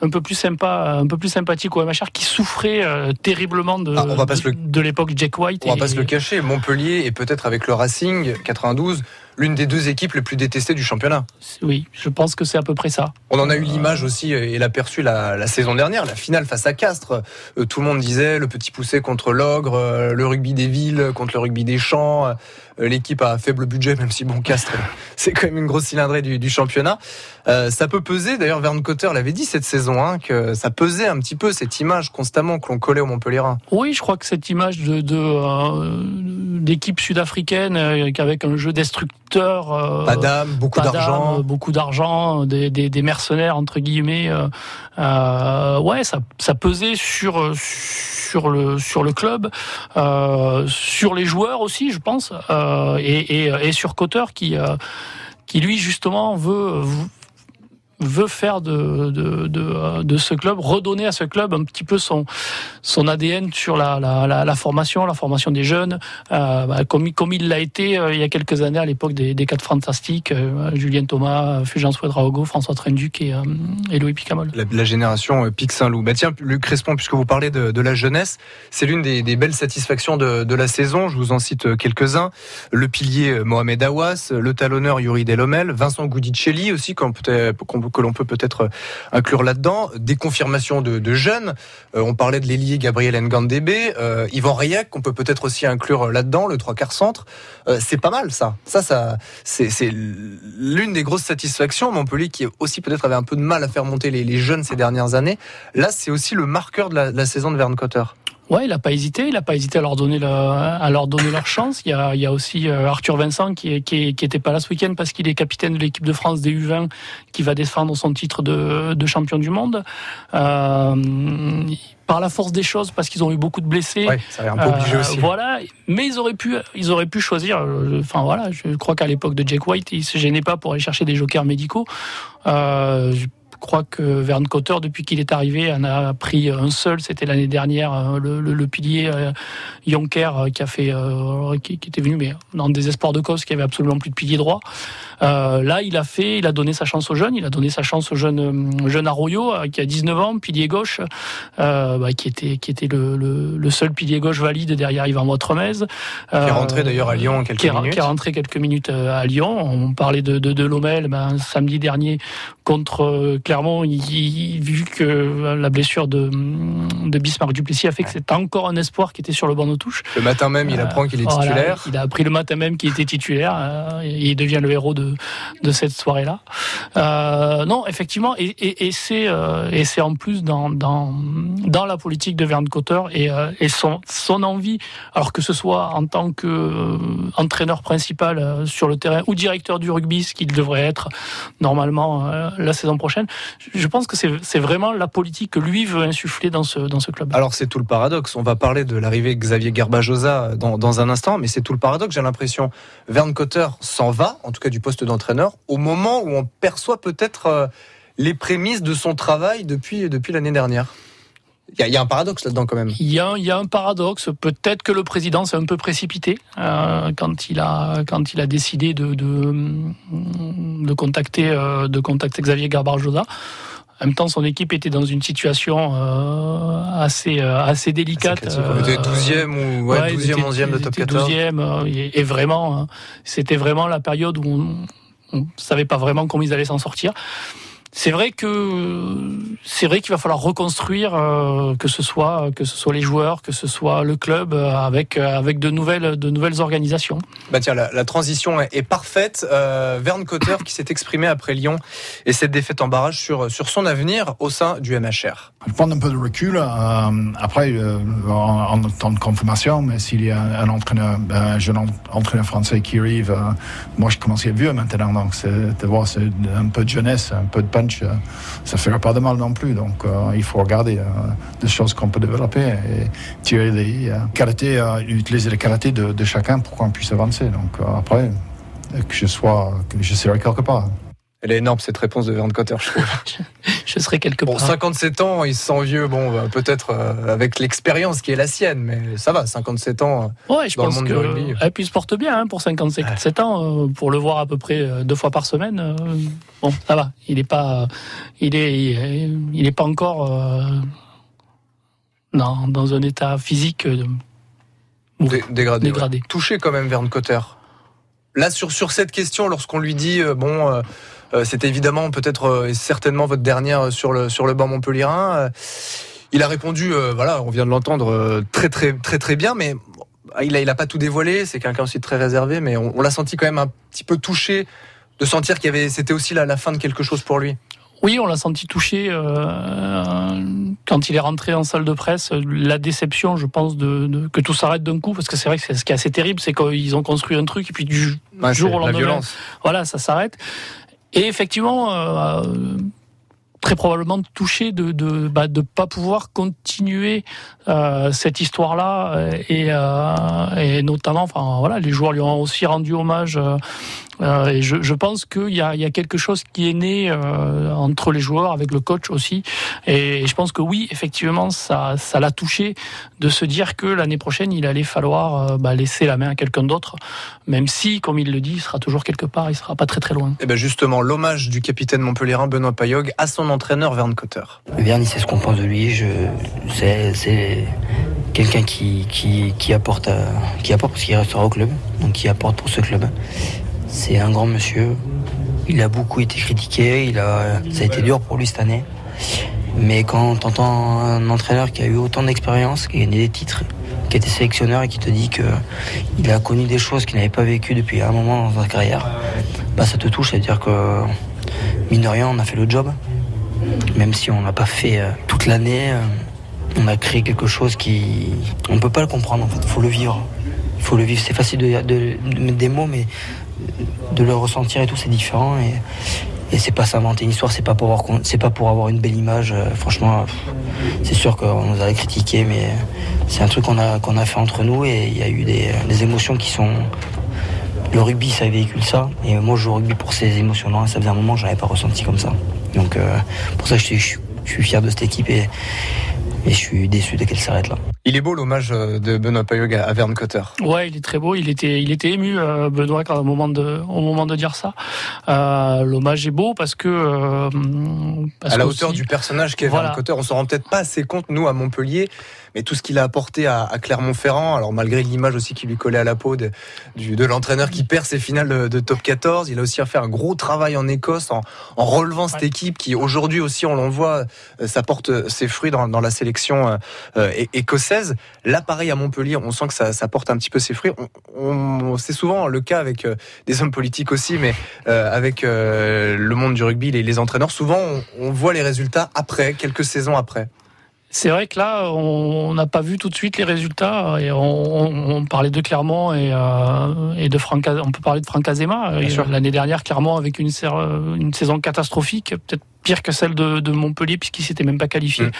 un peu plus sympa, un peu plus sympathique au MHR qui souffrait terriblement de, ah, de, l'époque Jack White. On va pas se le cacher, Montpellier et peut-être avec le Racing 92 l'une des deux équipes les plus détestées du championnat. Oui, je pense que c'est à peu près ça. On en a eu l'image aussi et l'aperçu la, la saison dernière, la finale face à Castres. Euh, tout le monde disait le petit poussé contre l'ogre, euh, le rugby des villes contre le rugby des champs. Euh, l'équipe a faible budget, même si bon Castres, c'est quand même une grosse cylindrée du, championnat. ça peut peser. D'ailleurs, Verne Cotter l'avait dit cette saison, hein, que ça pesait un petit peu cette image constamment que l'on collait au Montpellier. Oui, je crois que cette image de d'équipe sud-africaine avec un jeu destructeur euh, pas d'âme, beaucoup d'argent, beaucoup d'argent, des, des, mercenaires entre guillemets. Euh, euh, ouais, ça, ça pesait sur sur le sur le club, sur les joueurs aussi, je pense, et, et, et, sur Cotter qui qui lui justement veut veut faire de, de, de, ce club, redonner à ce club un petit peu son, son ADN sur la, la, la, formation, la formation des jeunes, euh, bah, comme, comme il l'a été euh, il y a quelques années à l'époque des, des quatre fantastiques, euh, Julien Thomas, Fulgence Ouedraogo, François Trenduc et, et Louis Picamol. La, génération Pic Saint-Loup. Bah tiens, Luc Crespon, puisque vous parlez de, de la jeunesse, c'est l'une des, belles satisfactions de, de, la saison. Je vous en cite quelques-uns. Le pilier Mohamed Awas, le talonneur Yuri Delomel, Vincent Goudicelli aussi, qu'on peut, que l'on peut peut-être inclure là-dedans. Des confirmations de, jeunes. Euh, on parlait de l'ailier Gabriel Ngandebe, euh, Yvan Rayac, qu'on peut peut-être aussi inclure là-dedans, le trois quarts centre. Euh, c'est pas mal ça. Ça, ça, c'est l'une des grosses satisfactions. Montpellier qui aussi peut-être avait un peu de mal à faire monter les, jeunes ces dernières années. Là, c'est aussi le marqueur de la, de la saison de Verne Cotter. Ouais, il n'a pas hésité. Il n'a pas hésité à leur donner à leur donner leur chance. Il y a, il y a aussi euh, Arthur Vincent qui, qui, qui était pas là ce week-end parce qu'il est capitaine de l'équipe de France des U20 qui va défendre son titre de, de champion du monde. Euh, par la force des choses, parce qu'ils ont eu beaucoup de blessés. Ouais, ça un peu obligé euh, aussi. Voilà, mais ils auraient pu, ils auraient pu choisir. Euh, enfin voilà, je crois qu'à l'époque de Jack White, il se gênait pas pour aller chercher des jokers médicaux. Euh, crois que Verne Cotter, depuis qu'il est arrivé, en a pris un seul. C'était l'année dernière, euh, le, pilier euh, Jonker euh, qui a fait, qui, était venu, mais dans des espoirs de cause, qui avait absolument plus de pilier droit. là, il a fait, il a donné sa chance aux jeunes. Il a donné sa chance au jeune, jeune Arroyo, qui a 19 ans, pilier gauche, bah, qui était, qui était le, seul pilier gauche valide derrière Yvan Motremez. qui est rentré d'ailleurs à Lyon quelques qui minutes. Qui est rentré quelques minutes à Lyon. On parlait de, de, de Lomel, ben, samedi dernier contre Clermont, il, vu que la blessure de, de Bismarck Duplessis a fait que c'est encore un espoir qui était sur le banc de touche. Le matin même, il apprend qu'il est titulaire. il a appris le matin même qu'il était titulaire. et il devient le héros de, de cette soirée-là. non, effectivement, et, et, et c'est en plus dans, dans, dans la politique de Verne Cotter et, et son, son envie, alors que ce soit en tant qu'entraîneur principal sur le terrain ou directeur du rugby, ce qu'il devrait être normalement euh, la saison prochaine. Je pense que c'est vraiment la politique que lui veut insuffler dans ce, dans ce club. Alors c'est tout le paradoxe. On va parler de l'arrivée de Xavier Garbajosa dans, dans un instant, mais c'est tout le paradoxe. J'ai l'impression Verne Cotter s'en va, en tout cas du poste d'entraîneur, au moment où on perçoit peut-être euh, les prémices de son travail depuis, depuis l'année dernière. Il y, a un paradoxe là-dedans quand même. Il y a, y a un paradoxe. Peut-être que le président s'est un peu précipité euh, quand il a quand il a décidé de de, de contacter euh, de contacter Xavier Garbarjosa. En même temps, son équipe était dans une situation euh, assez euh, assez délicate. Il était 12e ou ouais, 12e, 11e de top 14. 12e et, et, vraiment, hein, c'était vraiment la période où on, ne savait pas vraiment comment ils allaient s'en sortir c'est vrai que c'est vrai qu'il va falloir reconstruire euh, que ce soit que ce soit les joueurs, que ce soit le club euh, avec euh, avec de nouvelles de nouvelles organisations. Bah tiens, la, transition est, parfaite. Verne Cotter qui s'est exprimé après Lyon et cette défaite en barrage sur sur son avenir au sein du MHR. Je prends un peu de recul après en, temps de confirmation, mais s'il y a un entraîneur, un jeune entraîneur français qui arrive, moi je commence à être vieux maintenant, donc c'est de voir c'est un peu de jeunesse, un peu de euh, ça ne ferait pas de mal non plus. Donc euh, il faut regarder euh, des choses qu'on peut développer et tirer les utiliser les qualités de, chacun pour qu'on puisse avancer. Donc après, que je sois, que je serai quelque part. Elle est énorme cette réponse de Verne Cotter, je trouve. je serais quelque part. Bon, 57 ans, il se sent vieux. Bon, bah, peut-être avec l'expérience qui est la sienne, mais ça va, 57 ans ouais, je dans pense le monde que, du rugby. Et puis il se porte bien hein, pour 57 ans, pour le voir à peu près deux fois par semaine. Bon, ça va. Il n'est pas, il est, il est pas encore euh, dans, dans un état physique euh, dégradé. dégradé. Touché quand même, Verne Cotter. Là, sur, sur cette question, lorsqu'on lui dit, euh, bon, c'est évidemment peut-être certainement votre dernière sur le, sur le banc montpellierin, il a répondu, voilà, on vient de l'entendre très, très, très, très bien, mais il n'a il a pas tout dévoilé, c'est quelqu'un aussi très réservé, mais on l'a senti quand même un petit peu touché de sentir qu'il y avait, c'était aussi la, la, fin de quelque chose pour lui. Oui, on l'a senti touché euh, quand il est rentré en salle de presse. La déception, je pense, de, que tout s'arrête d'un coup, parce que c'est vrai que ce qui est assez terrible, c'est qu'ils ont construit un truc et puis du jour au lendemain, voilà, ça s'arrête. Et effectivement, euh, très probablement touché de de bah, pas pouvoir continuer euh, cette histoire-là et, euh, et notamment, enfin voilà, les joueurs lui ont aussi rendu hommage euh, et je, je pense qu'il y a, il y a quelque chose qui est né euh, entre les joueurs, avec le coach aussi. Et je pense que oui, effectivement, ça, ça l'a touché de se dire que l'année prochaine, il allait falloir euh, bah, laisser la main à quelqu'un d'autre, même si, comme il le dit, il sera toujours quelque part, il sera pas très très loin. Et eh bien justement, l'hommage du capitaine montpellierin Benoît Payog à son entraîneur Verne Cotter. Verne, il sait ce qu'on pense de lui. Je, c'est, c'est quelqu'un qui, qui, qui apporte, qui apporte parce qu'il restera au club, donc qui apporte pour ce club. C'est un grand monsieur. Il a beaucoup été critiqué. Il a, ça a été dur pour lui cette année. Mais quand tu entends un entraîneur qui a eu autant d'expérience, qui a gagné des titres, qui a été sélectionneur et qui te dit qu'il a connu des choses qu'il n'avait pas vécues depuis un moment dans sa carrière, bah ça te touche. C'est-à-dire que, mine de rien, on a fait le job. Même si on n'a pas fait euh, toute l'année, euh, on a créé quelque chose qui. On ne peut pas le comprendre en fait, il faut le vivre. Il faut le vivre. C'est facile de, mettre des mots, mais de le ressentir et tout, c'est différent. Et, c'est pas s'inventer une histoire, c'est pas pour avoir, une belle image. Euh, franchement, c'est sûr qu'on nous a critiqué, mais c'est un truc qu'on a, fait entre nous et il y a eu des, émotions qui sont. Le rugby, ça véhicule ça. Et moi, je joue au rugby pour ces émotions-là. Ça faisait un moment je n'avais pas ressenti comme ça. Donc, euh, pour ça, je suis, fier de cette équipe et je suis déçu de qu'elle s'arrête là. Il est beau l'hommage de Benoît Payog à Verne Cotter. Ouais, il est très beau. Il était, il était ému, Benoît, quand, au moment de, au moment de dire ça. Euh, l'hommage est beau parce que parce à la hauteur du personnage qu'est Verne Cotter, on s'en rend peut-être pas assez compte nous à Montpellier mais tout ce qu'il a apporté à, Clermont-Ferrand, alors malgré l'image aussi qui lui collait à la peau de, de l'entraîneur qui perd ses finales de, top 14, il a aussi fait un gros travail en Écosse en, relevant cette équipe qui aujourd'hui aussi, on l'en voit, euh, ça porte ses fruits dans, la sélection euh, euh, écossaise. Là, pareil à Montpellier, on sent que ça, porte un petit peu ses fruits. On, c'est souvent le cas avec des hommes politiques aussi, mais avec le monde du rugby, les, les entraîneurs, souvent on voit les résultats après, quelques saisons après. C'est vrai que là, on n'a pas vu tout de suite les résultats. Et on, parlait de Clermont et, euh, et de Franck. On peut parler de Franck Azema. L'année dernière, Clermont avec une, une saison catastrophique, peut-être pire que celle de, Montpellier puisqu'il s'était même pas qualifié mm.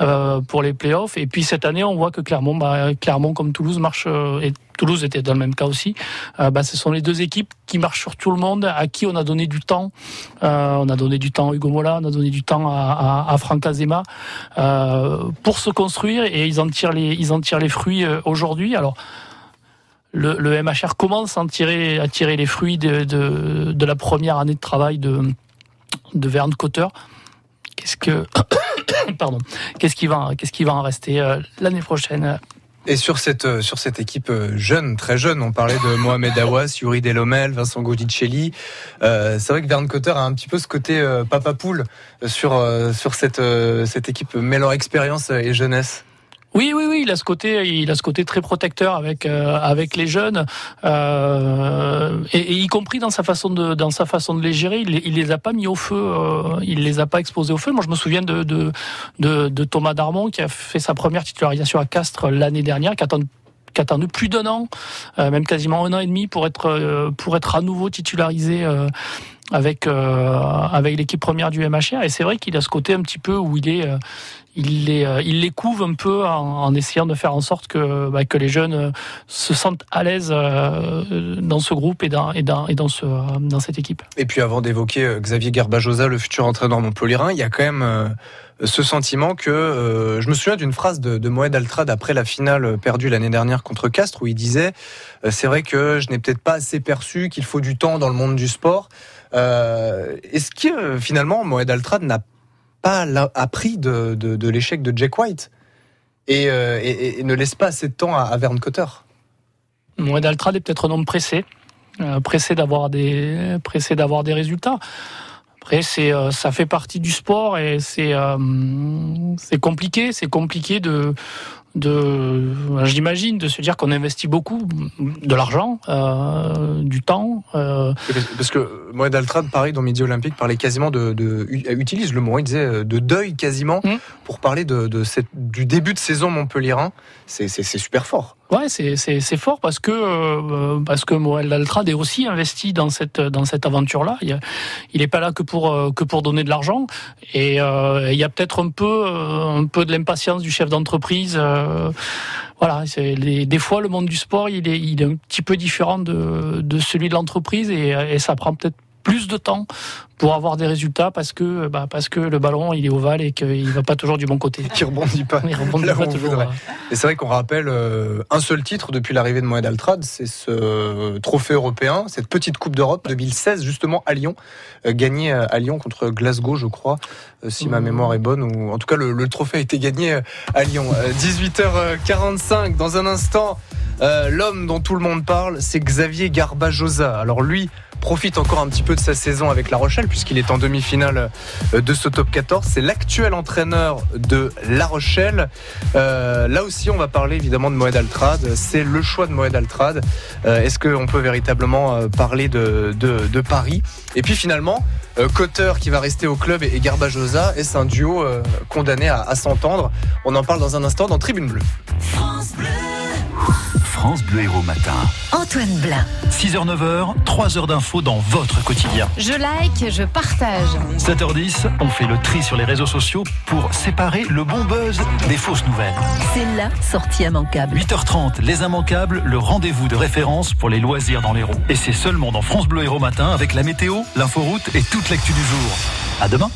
euh, pour les playoffs. Et puis cette année, on voit que Clermont, bah, Clermont comme Toulouse marche euh, et Toulouse était dans le même cas aussi. Euh, bah, ce sont les deux équipes qui marchent sur tout le monde, à qui on a donné du temps. on a donné du temps à Hugo Mola, on a donné du temps à, à, Franck Azema pour se construire et ils en tirent les, ils en tirent les fruits aujourd'hui. Alors le, le, MHR commence à tirer, à tirer les fruits de, de, de la première année de travail de de Verne Cotter. Qu'est-ce que pardon, qu'est-ce qui va qu'est-ce qui va en rester euh, l'année prochaine et sur cette, euh, sur cette équipe euh, jeune, très jeune, on parlait de Mohamed Awas, Yuri Delomel, Vincent Godicelli. c'est vrai que Verne Cotter a un petit peu ce côté papa poule sur, sur cette, cette équipe mêlant expérience et jeunesse. Oui, oui, oui, il a ce côté, il a ce côté très protecteur avec euh, avec les jeunes, euh, et, y compris dans sa façon de dans sa façon de les gérer. Il, les a pas mis au feu, euh, il les a pas exposés au feu. Moi, je me souviens de de, de, Thomas Darmon qui a fait sa première titularisation à Castres l'année dernière, qui a attendu plus d'un an, euh, même quasiment un an et demi pour être pour être à nouveau titularisé avec avec l'équipe première du MHR. Et c'est vrai qu'il a ce côté un petit peu où il est il les, euh, il les couve un peu en, essayant de faire en sorte que, bah, que les jeunes euh, se sentent à l'aise euh, dans ce groupe et dans, et dans, et dans, ce, dans cette équipe. Et puis avant d'évoquer Xavier Garbajosa, le futur entraîneur montpellierin, il y a quand même ce sentiment que je me souviens d'une phrase de, de Moed Altrad après la finale perdue l'année dernière contre Castres où il disait c'est vrai que je n'ai peut-être pas assez perçu qu'il faut du temps dans le monde du sport. Est-ce que finalement Moed Altrad n'a pas appris de, l'échec de Jack White euh, et, ne laisse pas assez de temps à, Verne Cotter? Moed Altrad est peut-être un homme pressé, euh, pressé d'avoir des, pressé d'avoir des résultats. Après, c'est, euh, ça fait partie du sport et c'est, c'est compliqué, c'est compliqué de, de, j'imagine, de se dire qu'on investit beaucoup de l'argent, euh, du temps. Euh. Parce que Moed Altrad, pareil, dans Midi Olympique, parlait quasiment de, de, utilise le mot, il disait euh, de deuil quasiment mmh. pour parler de, de cette, du début de saison montpellierin. C'est super fort. Ouais, c'est fort parce que euh, parce que Moël Altrad est aussi investi dans cette dans cette aventure là. Il, il est pas là que pour euh, que pour donner de l'argent et euh, il y a peut-être un peu un peu de l'impatience du chef d'entreprise. voilà, les, des fois le monde du sport il est il est un petit peu différent de de celui de l'entreprise et ça prend peut-être plus de temps pour avoir des résultats parce que bah, parce que le ballon il est ovale et qu'il va pas toujours du bon côté. Qui rebondit pas. Il rebondit pas toujours. Et c'est vrai qu'on rappelle euh, un seul titre depuis l'arrivée de Moed Altrad, c'est ce trophée européen, cette petite Coupe d'Europe 2016 justement à Lyon, euh, gagné à Lyon contre Glasgow, je crois, euh, si ma mmh. mémoire est bonne ou en tout cas le, le trophée a été gagné à Lyon. 18h45 dans un instant. L'homme dont tout le monde parle, c'est Xavier Garbajosa. Alors lui, profite encore un petit peu de sa saison avec La Rochelle puisqu'il est en demi-finale euh, de ce top 14. C'est l'actuel entraîneur de La Rochelle. Euh, là aussi, on va parler évidemment de Moed Altrad. C'est le choix de Moed Altrad. Euh, est-ce qu'on peut véritablement parler de, Paris? Et puis finalement, Cotter qui va rester au club et Garbajosa, est-ce un duo condamné à, s'entendre? On en parle dans un instant dans Tribune Bleue. Bleu. France Bleu Héros Matin. Antoine Blin. 6h-9h, 3 heures d'infos dans votre quotidien. Je like, je partage. 7h10, on fait le tri sur les réseaux sociaux pour séparer le bon buzz des fausses nouvelles. C'est la sortie immanquable. 8h30, les immanquables, le rendez-vous de référence pour les loisirs dans l'Hérault. Et c'est seulement dans France Bleu Héros Matin avec la météo, l'inforoute et toute l'actu du jour. À demain.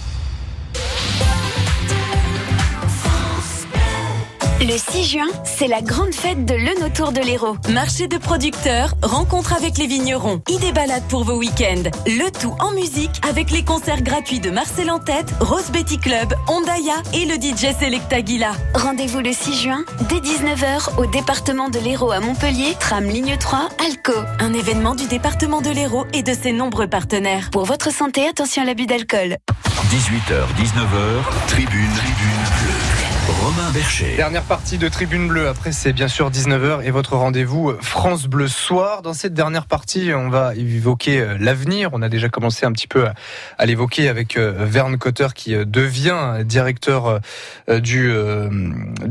Le 6 juin, c'est la grande fête de l'Eun autour de l'Hérault. Marché de producteurs, rencontre avec les vignerons, idées balades pour vos week-ends. Le tout en musique avec les concerts gratuits de Marcel en tête, Rose Betty Club, Ondaya et le DJ Selecta Aguila. Rendez-vous le 6 juin, dès 19h, au département de l'Hérault à Montpellier, tram ligne 3, Alco. Un événement du département de l'Hérault et de ses nombreux partenaires. Pour votre santé, attention à l'abus d'alcool. 18h, 19h, tribune, tribune. Romain Bercher. Dernière partie de Tribune Bleue. Après, c'est bien sûr 19h et votre rendez-vous France Bleu Soir. Dans cette dernière partie, on va évoquer euh, l'avenir. On a déjà commencé un petit peu à, l'évoquer avec euh, Verne Cotter qui euh, devient directeur du,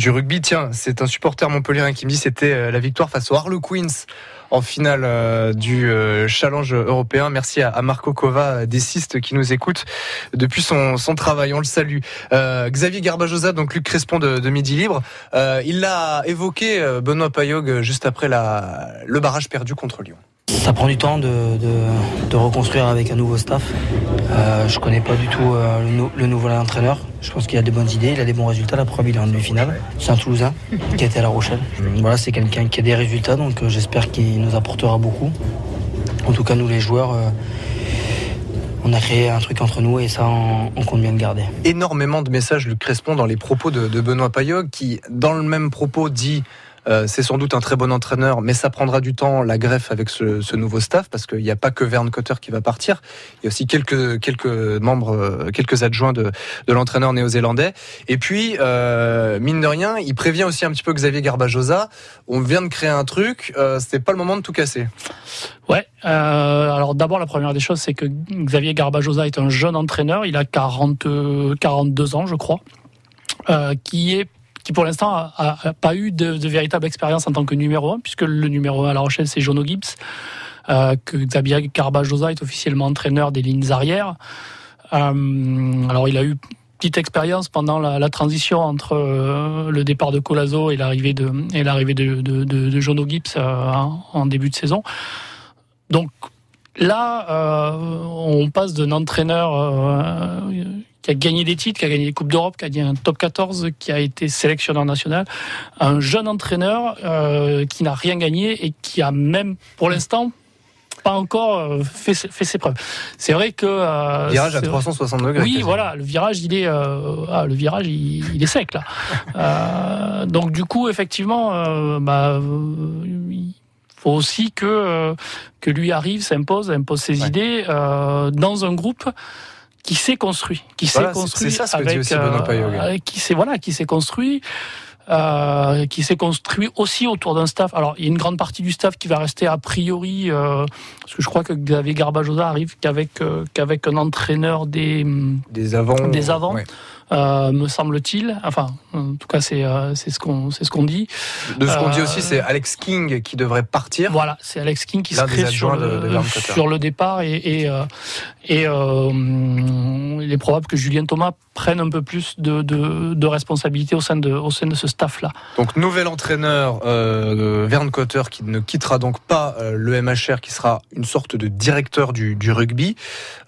rugby. Tiens, c'est un supporter montpellierin qui me dit c'était la victoire face aux Harlequins en finale euh, du euh, challenge européen. Merci à, Marco Cova Dessiste qui nous écoute depuis son, travail. On le salue. Euh, Xavier Garbajosa, donc Luc Crespon de, Midi Libre, il l'a évoqué Benoît Payog juste après la, le barrage perdu contre Lyon. Ça prend du temps de, de, reconstruire avec un nouveau staff. Euh, je connais pas du tout euh, le, nouveau entraîneur. Je pense qu'il a des bonnes idées, il a des bons résultats. La preuve, il est en demi-finale. C'est un Toulousain qui été à La Rochelle. Voilà, c'est quelqu'un qui a des résultats, donc euh, j'espère qu'il nous apportera beaucoup. En tout cas, nous les joueurs, on a créé un truc entre nous et ça, on, compte bien le garder. Énormément de messages, Luc Crespon, dans les propos de, de Benoît Payog, qui, dans le même propos, dit euh, c'est sans doute un très bon entraîneur, mais ça prendra du temps la greffe avec ce, nouveau staff parce qu'il n'y a pas que Verne Cotter qui va partir. Il y a aussi quelques quelques membres, euh, quelques adjoints de, l'entraîneur néo-zélandais. Et puis euh, mine de rien, il prévient aussi un petit peu Xavier Garbajosa. On vient de créer un truc, euh, c'était pas le moment de tout casser. Ouais. alors d'abord la première des choses, c'est que Xavier Garbajosa est un jeune entraîneur. Il a 40 42 ans, je crois. qui est qui pour l'instant a, pas eu de, véritable expérience en tant que numéro 1, puisque le numéro 1 à La Rochelle, c'est Jono Gibbs, euh, que Xavier Carbajosa est officiellement entraîneur des lignes arrières. Euh, alors il a eu petite expérience pendant la, transition entre euh, le départ de Colazo et l'arrivée de et l'arrivée de, Jono Gibbs en, début de saison. Donc là, on passe d'un entraîneur qui a gagné des titres, qui a gagné des Coupes d'Europe, qui a gagné un top 14, qui a été sélectionneur national, un jeune entraîneur euh, qui n'a rien gagné et qui a même, pour l'instant, pas encore euh, fait, fait, ses preuves. C'est vrai que euh, virage à 360 degrés. Oui, voilà, le virage il est euh, ah, le virage il, est sec là. euh, donc du coup effectivement, euh, bah, il faut aussi que que lui arrive, s'impose, impose ses idées dans un groupe qui s'est construit, qui s'est construit ça, avec, aussi euh, qui s'est voilà, qui s'est construit. Euh, qui s'est construit aussi autour d'un staff. Alors, il y a une grande partie du staff qui va rester a priori, euh, parce que je crois que Xavier Garbajosa arrive qu'avec euh, qu'avec un entraîneur des des avants, des avants. Euh, me semble-t-il. Enfin, en tout cas, c'est euh, ce qu'on c'est ce qu'on dit. De ce qu'on dit aussi, c'est Alex King qui devrait partir. Voilà, c'est Alex King qui serait sur le, sur le départ et et, et il est probable que Julien Thomas prenne un peu plus de, de, de responsabilité au sein de au sein de ce staff-là. Donc nouvel entraîneur euh, Verne Cotter qui ne quittera donc pas le MHR, qui sera une sorte de directeur du, du rugby.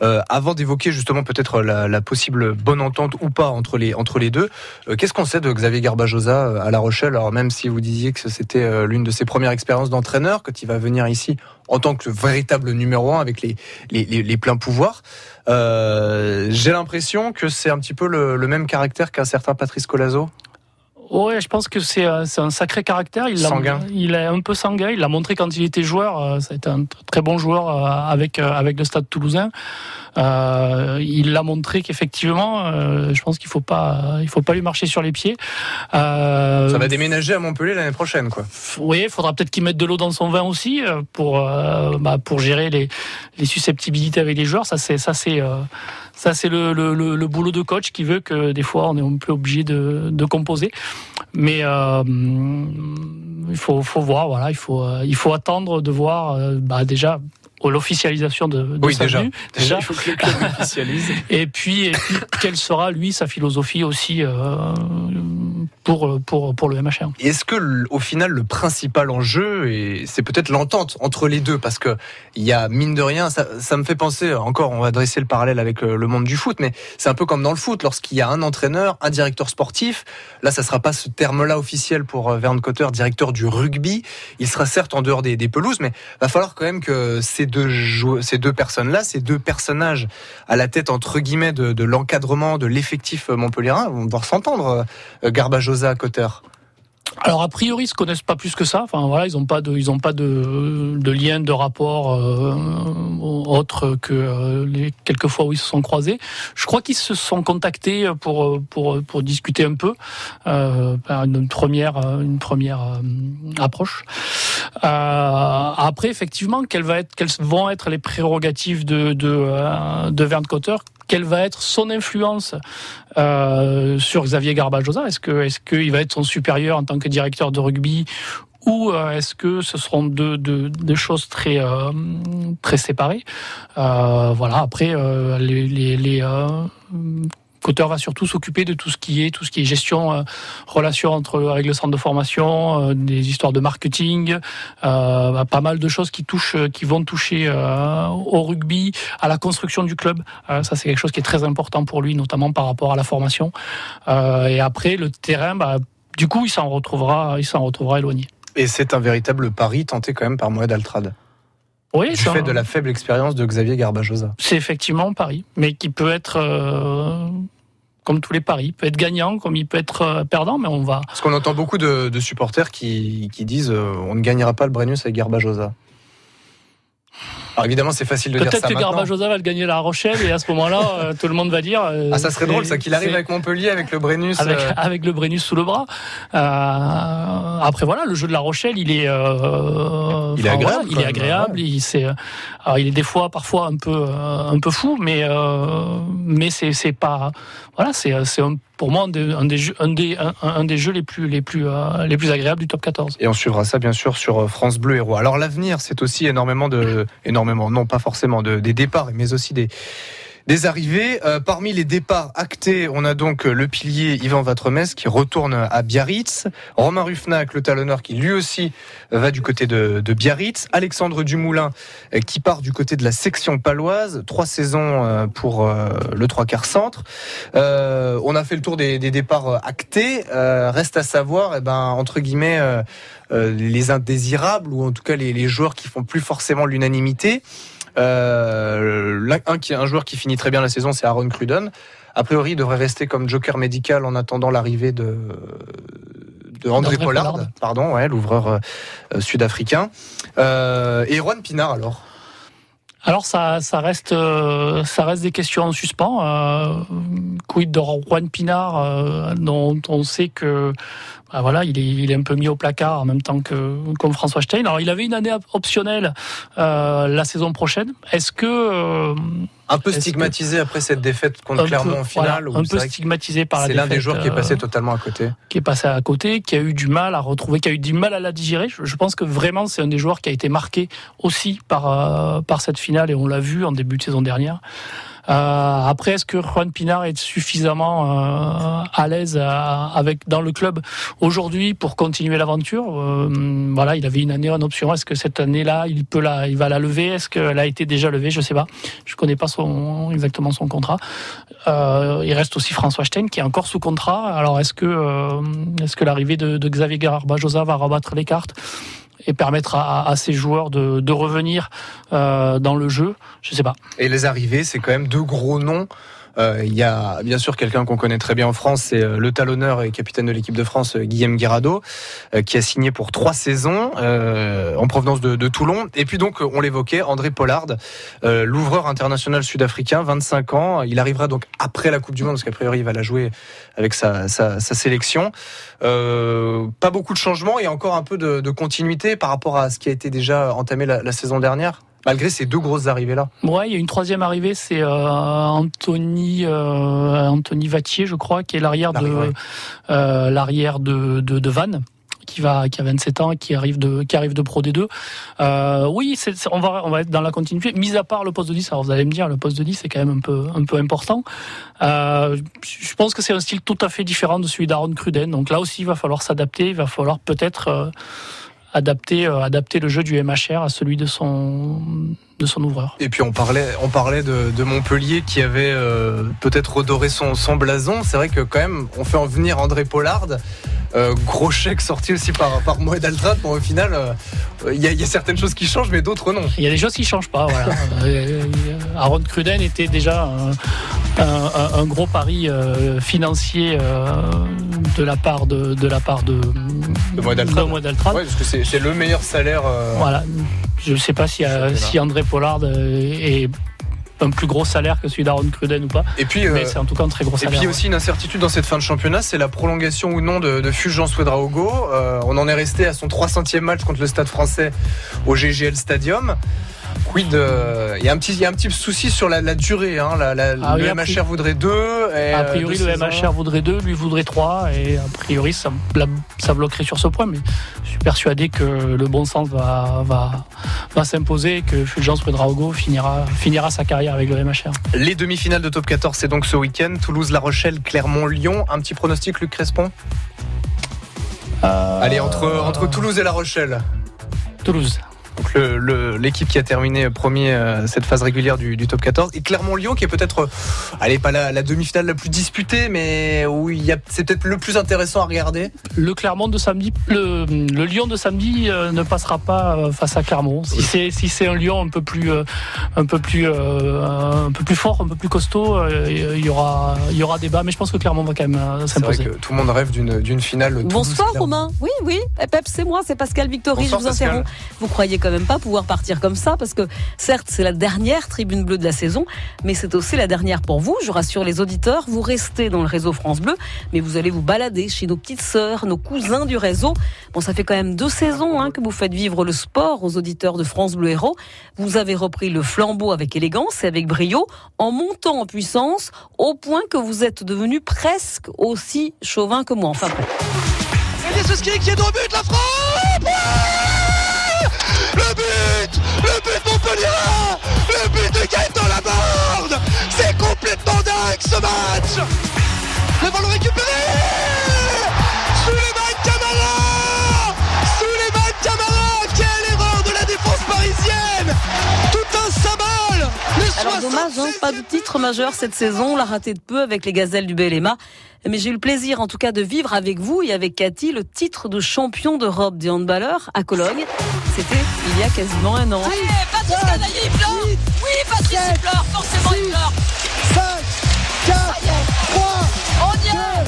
avant d'évoquer justement peut-être la, la possible bonne entente ou pas entre les, entre les deux. Euh, qu'est-ce qu'on sait de Xavier Garbajosa euh, à La Rochelle? Alors même si vous disiez que c'était euh, l'une de ses premières expériences d'entraîneur, quand il va venir ici en tant que véritable numéro un avec les, les, les, pleins pouvoirs, j'ai l'impression que c'est un petit peu le, même caractère qu'un certain Patrice Colazo. Ouais, je pense que c'est un sacré caractère. Il sanguin. il est un peu sanguin. Il l'a montré quand il était joueur. Ça a été un très bon joueur avec avec le Stade Toulousain. Euh, il l'a montré qu'effectivement, euh, je pense qu'il faut pas, il faut pas lui marcher sur les pieds. Euh, Ça va déménager à Montpellier l'année prochaine, quoi. Oui, il faudra peut-être qu'il mette de l'eau dans son vin aussi pour, bah, pour gérer les, les susceptibilités avec les joueurs. Ça, c'est, ça, c'est, ça, c'est le, le, le, boulot de coach qui veut que des fois on est un peu obligé de, de composer. Mais il faut, faut voir, voilà, il faut, il faut attendre de voir bah, déjà l'officialisation de, de Oui, sa déjà. venue. Déjà, il faut que le club l'officialise. Et puis, et puis, quelle sera lui sa philosophie aussi euh, pour pour pour le MHR. Et Est-ce que au final le principal enjeu et c'est peut-être l'entente entre les deux parce que il y a mine de rien ça, ça me fait penser encore on va dresser le parallèle avec euh, le monde du foot mais c'est un peu comme dans le foot lorsqu'il y a un entraîneur un directeur sportif là ça sera pas ce terme-là officiel pour euh, Verne Cotter directeur du rugby il sera certes en dehors des, des pelouses mais va falloir quand même que ces ces deux personnes là ces deux personnages à la tête entre guillemets de, l'encadrement de l'effectif montpelliérain vont devoir s'entendre euh, Garbajosa Cotter Alors a priori, ils se connaissent pas plus que ça. Enfin voilà, ils ont pas de, ils ont pas de, de lien, de rapport euh, autre que euh, les quelques fois où ils se sont croisés. Je crois qu'ils se sont contactés pour pour pour discuter un peu, euh, une première une première approche. Après, effectivement, quelles quelles vont être les prérogatives de de, de Verne Cotter quelle va être son influence euh, sur Xavier Garbajosa? Est-ce que est-ce qu'il va être son supérieur en tant que directeur de rugby? Ou euh, est-ce que ce seront deux, deux, choses très euh, très séparées? Voilà. Après, les, les, Cotter va surtout s'occuper de tout ce qui est tout ce qui est gestion, euh, relation entre avec le centre de formation, euh, des histoires de marketing, euh, pas mal de choses qui touchent, qui vont toucher euh, au rugby, à la construction du club. Euh, ça c'est quelque chose qui est très important pour lui, notamment par rapport à la formation. Euh, et après le terrain, bah, du coup il s'en retrouvera, il s'en retrouvera éloigné. Et c'est un véritable pari tenté quand même par Moed Altrad. Oui, du fait un- de la faible expérience de Xavier Garbajosa. C'est effectivement un pari, mais qui peut être euh, comme tous les paris, il peut être gagnant comme il peut être euh, perdant, mais on va. Parce qu'on entend beaucoup de, supporters qui, qui disent euh, on ne gagnera pas le Brennus avec Garbajosa. Alors évidemment, c'est facile de dire ça Peut-être que maintenant. Garbajosa va le gagner la Rochelle et à ce moment-là, euh, tout le monde va dire. euh, Ah, ça serait drôle, ça, qu'il arrive avec Montpellier, avec le Brennus. avec, euh, avec le Brennus sous le bras. Après voilà, le jeu de La Rochelle, il est, Il est agréable, voilà, il est agréable. Il, c'est, alors il est des fois, parfois un peu, un peu fou, mais mais c'est, pas, voilà, c'est, c'est un- pour moi un des, jeux, les plus, euh, agréables du top 14. Et on suivra ça bien sûr sur euh, France Bleu Héros. Alors l'avenir, c'est aussi énormément de, énormément, non pas forcément de, des départs, mais aussi des des arrivées. Euh, parmi les départs actés, on a donc euh, le pilier Yvan Vatremès qui retourne à Biarritz, Romain Ruffnac, le talonneur qui lui aussi va du côté de, Biarritz, Alexandre Dumoulin euh, qui part du côté de la section paloise, trois saisons pour le trois quarts centre. On a fait le tour des, départs actés. Reste à savoir, eh ben, entre guillemets, les indésirables ou en tout cas les joueurs qui font plus forcément l'unanimité. Euh, un, qui, un joueur qui finit très bien la saison, c'est Aaron Cruden. A priori, il devrait rester comme joker médical en attendant l'arrivée de, de André D'André Pollard, Pollard. pardon, ouais, l'ouvreur euh, euh, sudafricain. Euh, et Juan Pinard alors? Alors ça, ça reste, euh, ça reste des questions en suspens. Euh, quid de Juan Pinard, euh, dont on sait que, bah voilà, il est, il est un peu mis au placard en même temps que comme François Stein. Alors il avait une année optionnelle euh, la saison prochaine. Est-ce que euh, Un peu stigmatisé après cette défaite contre Clermont en finale. voilà, un peu stigmatisé par la C'est l'un des défaite, joueurs qui est passé euh, totalement à côté. qui est passé à côté, qui a eu du mal à retrouver, qui a eu du mal à la digérer. Je, je pense que vraiment c'est un des joueurs qui a été marqué aussi par euh, par cette finale et on l'a vu en début de saison dernière. Euh, après, est-ce que Juan Pinar est suffisamment euh, à l'aise à- avec dans le club aujourd'hui pour continuer l'aventure? Euh, Voilà, il avait une année en option. Est-ce que cette année-là, il peut la, il va la lever? Est-ce qu'elle a été déjà levée? Je sais pas. Je connais pas son exactement son contrat. Euh, il reste aussi François Stein qui est encore sous contrat. Alors est-ce que euh, est-ce que l'arrivée de, de Xavier Garbajosa va rabattre les cartes? Et permettre à, ces joueurs de, revenir euh, dans le jeu Je sais pas. Et les arrivées, c'est quand même deux gros noms. Euh, Il y a bien sûr quelqu'un qu'on connaît très bien en France, c'est euh, le talonneur et capitaine de l'équipe de France, euh, Guillaume Guirado, qui a signé pour trois saisons en provenance de, Toulon. Et puis donc, on l'évoquait, André Pollard, l'ouvreur international sud-africain, 25 ans. Il arrivera donc après la Coupe du Monde, parce qu'a priori, il va la jouer avec sa, sélection. Pas beaucoup de changements et encore un peu de, continuité par rapport à ce qui a été déjà entamé la saison dernière, malgré ces deux grosses arrivées-là. Ouais, il y a une troisième arrivée, c'est euh, Anthony euh, Anthony Vattier, je crois, qui est l'arrière de euh, l'arrière de, de, de Vannes qui va qui a 27 ans, qui arrive de qui arrive de Pro D2. Euh, oui, on va on va être dans la continuité. Mis à part le poste de 10, alors vous allez me dire, le poste de 10 c'est quand même un peu un peu important. Euh, je pense que c'est un style tout à fait différent de celui d'Aaron Cruden. Donc là aussi, il va falloir s'adapter. Il va falloir peut-être euh, adapter, euh, adapter le jeu du MHR à celui de son, de son ouvreur. Et puis on parlait, on parlait de, de Montpellier qui avait euh, peut-être redoré son, son blason. C'est vrai que quand même, on fait en venir André Pollard. Euh, gros chèque sorti aussi par, par Moed Altrat. Bon, au final, il y, y, a certaines choses qui changent, mais d'autres non. Il y a des choses qui changent pas. Voilà. Aaron Cruden était déjà un, un, un gros pari financier de la part de, de la part de, de Moed Altrat. Ouais, parce que c'est le meilleur salaire. Euh, voilà. Je ne sais pas si, si André Pollard est un plus gros salaire que celui d'Aaron Cruden ou pas. Et puis, mais c'est en tout cas un très gros salaire. Et puis aussi une incertitude dans cette fin de championnat, c'est la prolongation ou non de, de Fulgence Ouedraogo. Euh, on en est resté à son 300e match contre le Stade français au GGL Stadium. Quid euh, Il y, a un petit, y a un petit souci sur la, la durée. Hein. La, la, Ah le oui, MHR voudrait deux. Et, A euh, priori, deux le. MHR voudrait deux, lui voudrait trois, et a priori, ça, la- ça bloquerait sur ce point. Mais je suis persuadé que le bon sens va, va, va s'imposer et que Fulgence Ouedraogo finira, finira sa carrière avec le MHR. Les demi-finales de top 14, c'est donc ce week-end. Toulouse, La Rochelle, Clermont, Lyon. Un petit pronostic, Luc Crespon? Allez, entre, entre Toulouse et La Rochelle. Toulouse. L'équipe qui a terminé premier euh, cette phase régulière du, du top 14 et Clermont-Lyon qui est peut-être, euh, allez pas la, la demi-finale la plus disputée, mais où c'est peut-être le plus intéressant à regarder. Le Clermont de samedi, le, le Lyon de samedi euh, ne passera pas euh, face à Clermont. Si c'est si c'est un Lyon un peu plus euh, un peu plus euh, un peu plus fort, un peu plus costaud, euh, il y aura il y aura débat. Mais je pense que Clermont va quand même euh, C'est vrai s'imposer. que tout le monde rêve d'une finale. Bonsoir. Romain. Oui, oui. Eh, Pep, c'est moi, c'est Pascal Victory. Bonsoir, je vous Pascal. interromps. Vous croyez quand même pas pouvoir partir comme ça parce que certes, c'est la dernière tribune bleue de la saison, mais c'est aussi la dernière pour vous. Je rassure les auditeurs, vous restez dans le réseau France Bleu, mais vous allez vous balader chez nos petites sœurs, nos cousins du réseau. Bon, ça fait quand même deux saisons hein, que vous faites vivre le sport aux auditeurs de France Bleu Héros. Vous avez repris le flambeau avec élégance et avec brio, en montant en puissance, au point que vous êtes devenu presque aussi chauvin que moi. Enfin. Elias Oskiri qui est le but, la Le but Le but Montpellier Le but de Gaëtan Laborde C'est complètement dingue ce match Le ballon récupéré Souleymane Camara Souleymane Camara Quelle erreur de la défense parisienne Tout un symbole Le Alors dommage, hein, pas de titre majeur cette saison, on l'a raté de peu avec les gazelles du Belema. Mais j'ai eu le plaisir en tout cas de vivre avec vous et avec Cathy le titre de champion d'Europe des handballeurs à Cologne. C'était il y a quasiment un an. Patrice Canaillé, il pleure Oui, Patrice, il pleure, forcément, il pleure 5, 4, 3, On y est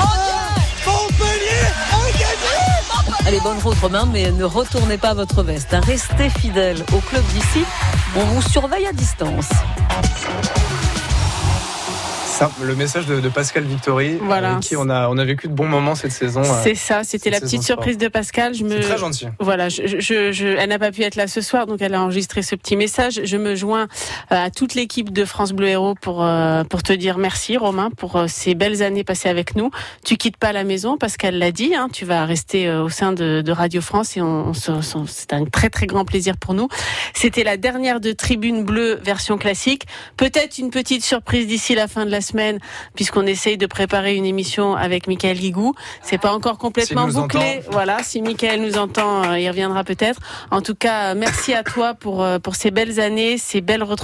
On y est Montpellier a gagné Allez, bonne route Romain, mais ne retournez pas votre veste. hein. Restez fidèles au club d'ici. On vous surveille à distance. Ça, le message de, de Pascal Victory, Voilà. avec qui on a on a vécu de bons moments cette saison. euh, C'est ça, c'était la petite sport. surprise de Pascal. Je me... Très gentil. Voilà, je, je, je- elle n'a pas pu être là ce soir, donc elle a enregistré ce petit message. Je me joins euh, à toute l'équipe de France Bleu Héros pour euh, pour te dire merci, Romain, pour euh, ces belles années passées avec nous. Tu quittes pas la maison, Pascal l'a dit. Hein, tu vas rester euh, au sein de, de Radio France et on, on- c'est un très très grand plaisir pour nous. C'était la dernière de Tribune Bleue version classique. Peut-être une petite surprise d'ici la fin de la semaine, puisqu'on essaye de préparer une émission avec Michael Guigou. C'est pas encore complètement bouclé. entend. Voilà, si Michael nous entend, euh, il reviendra peut-être. En tout cas, merci à toi pour, euh, pour ces belles années, ces belles retranscriptions.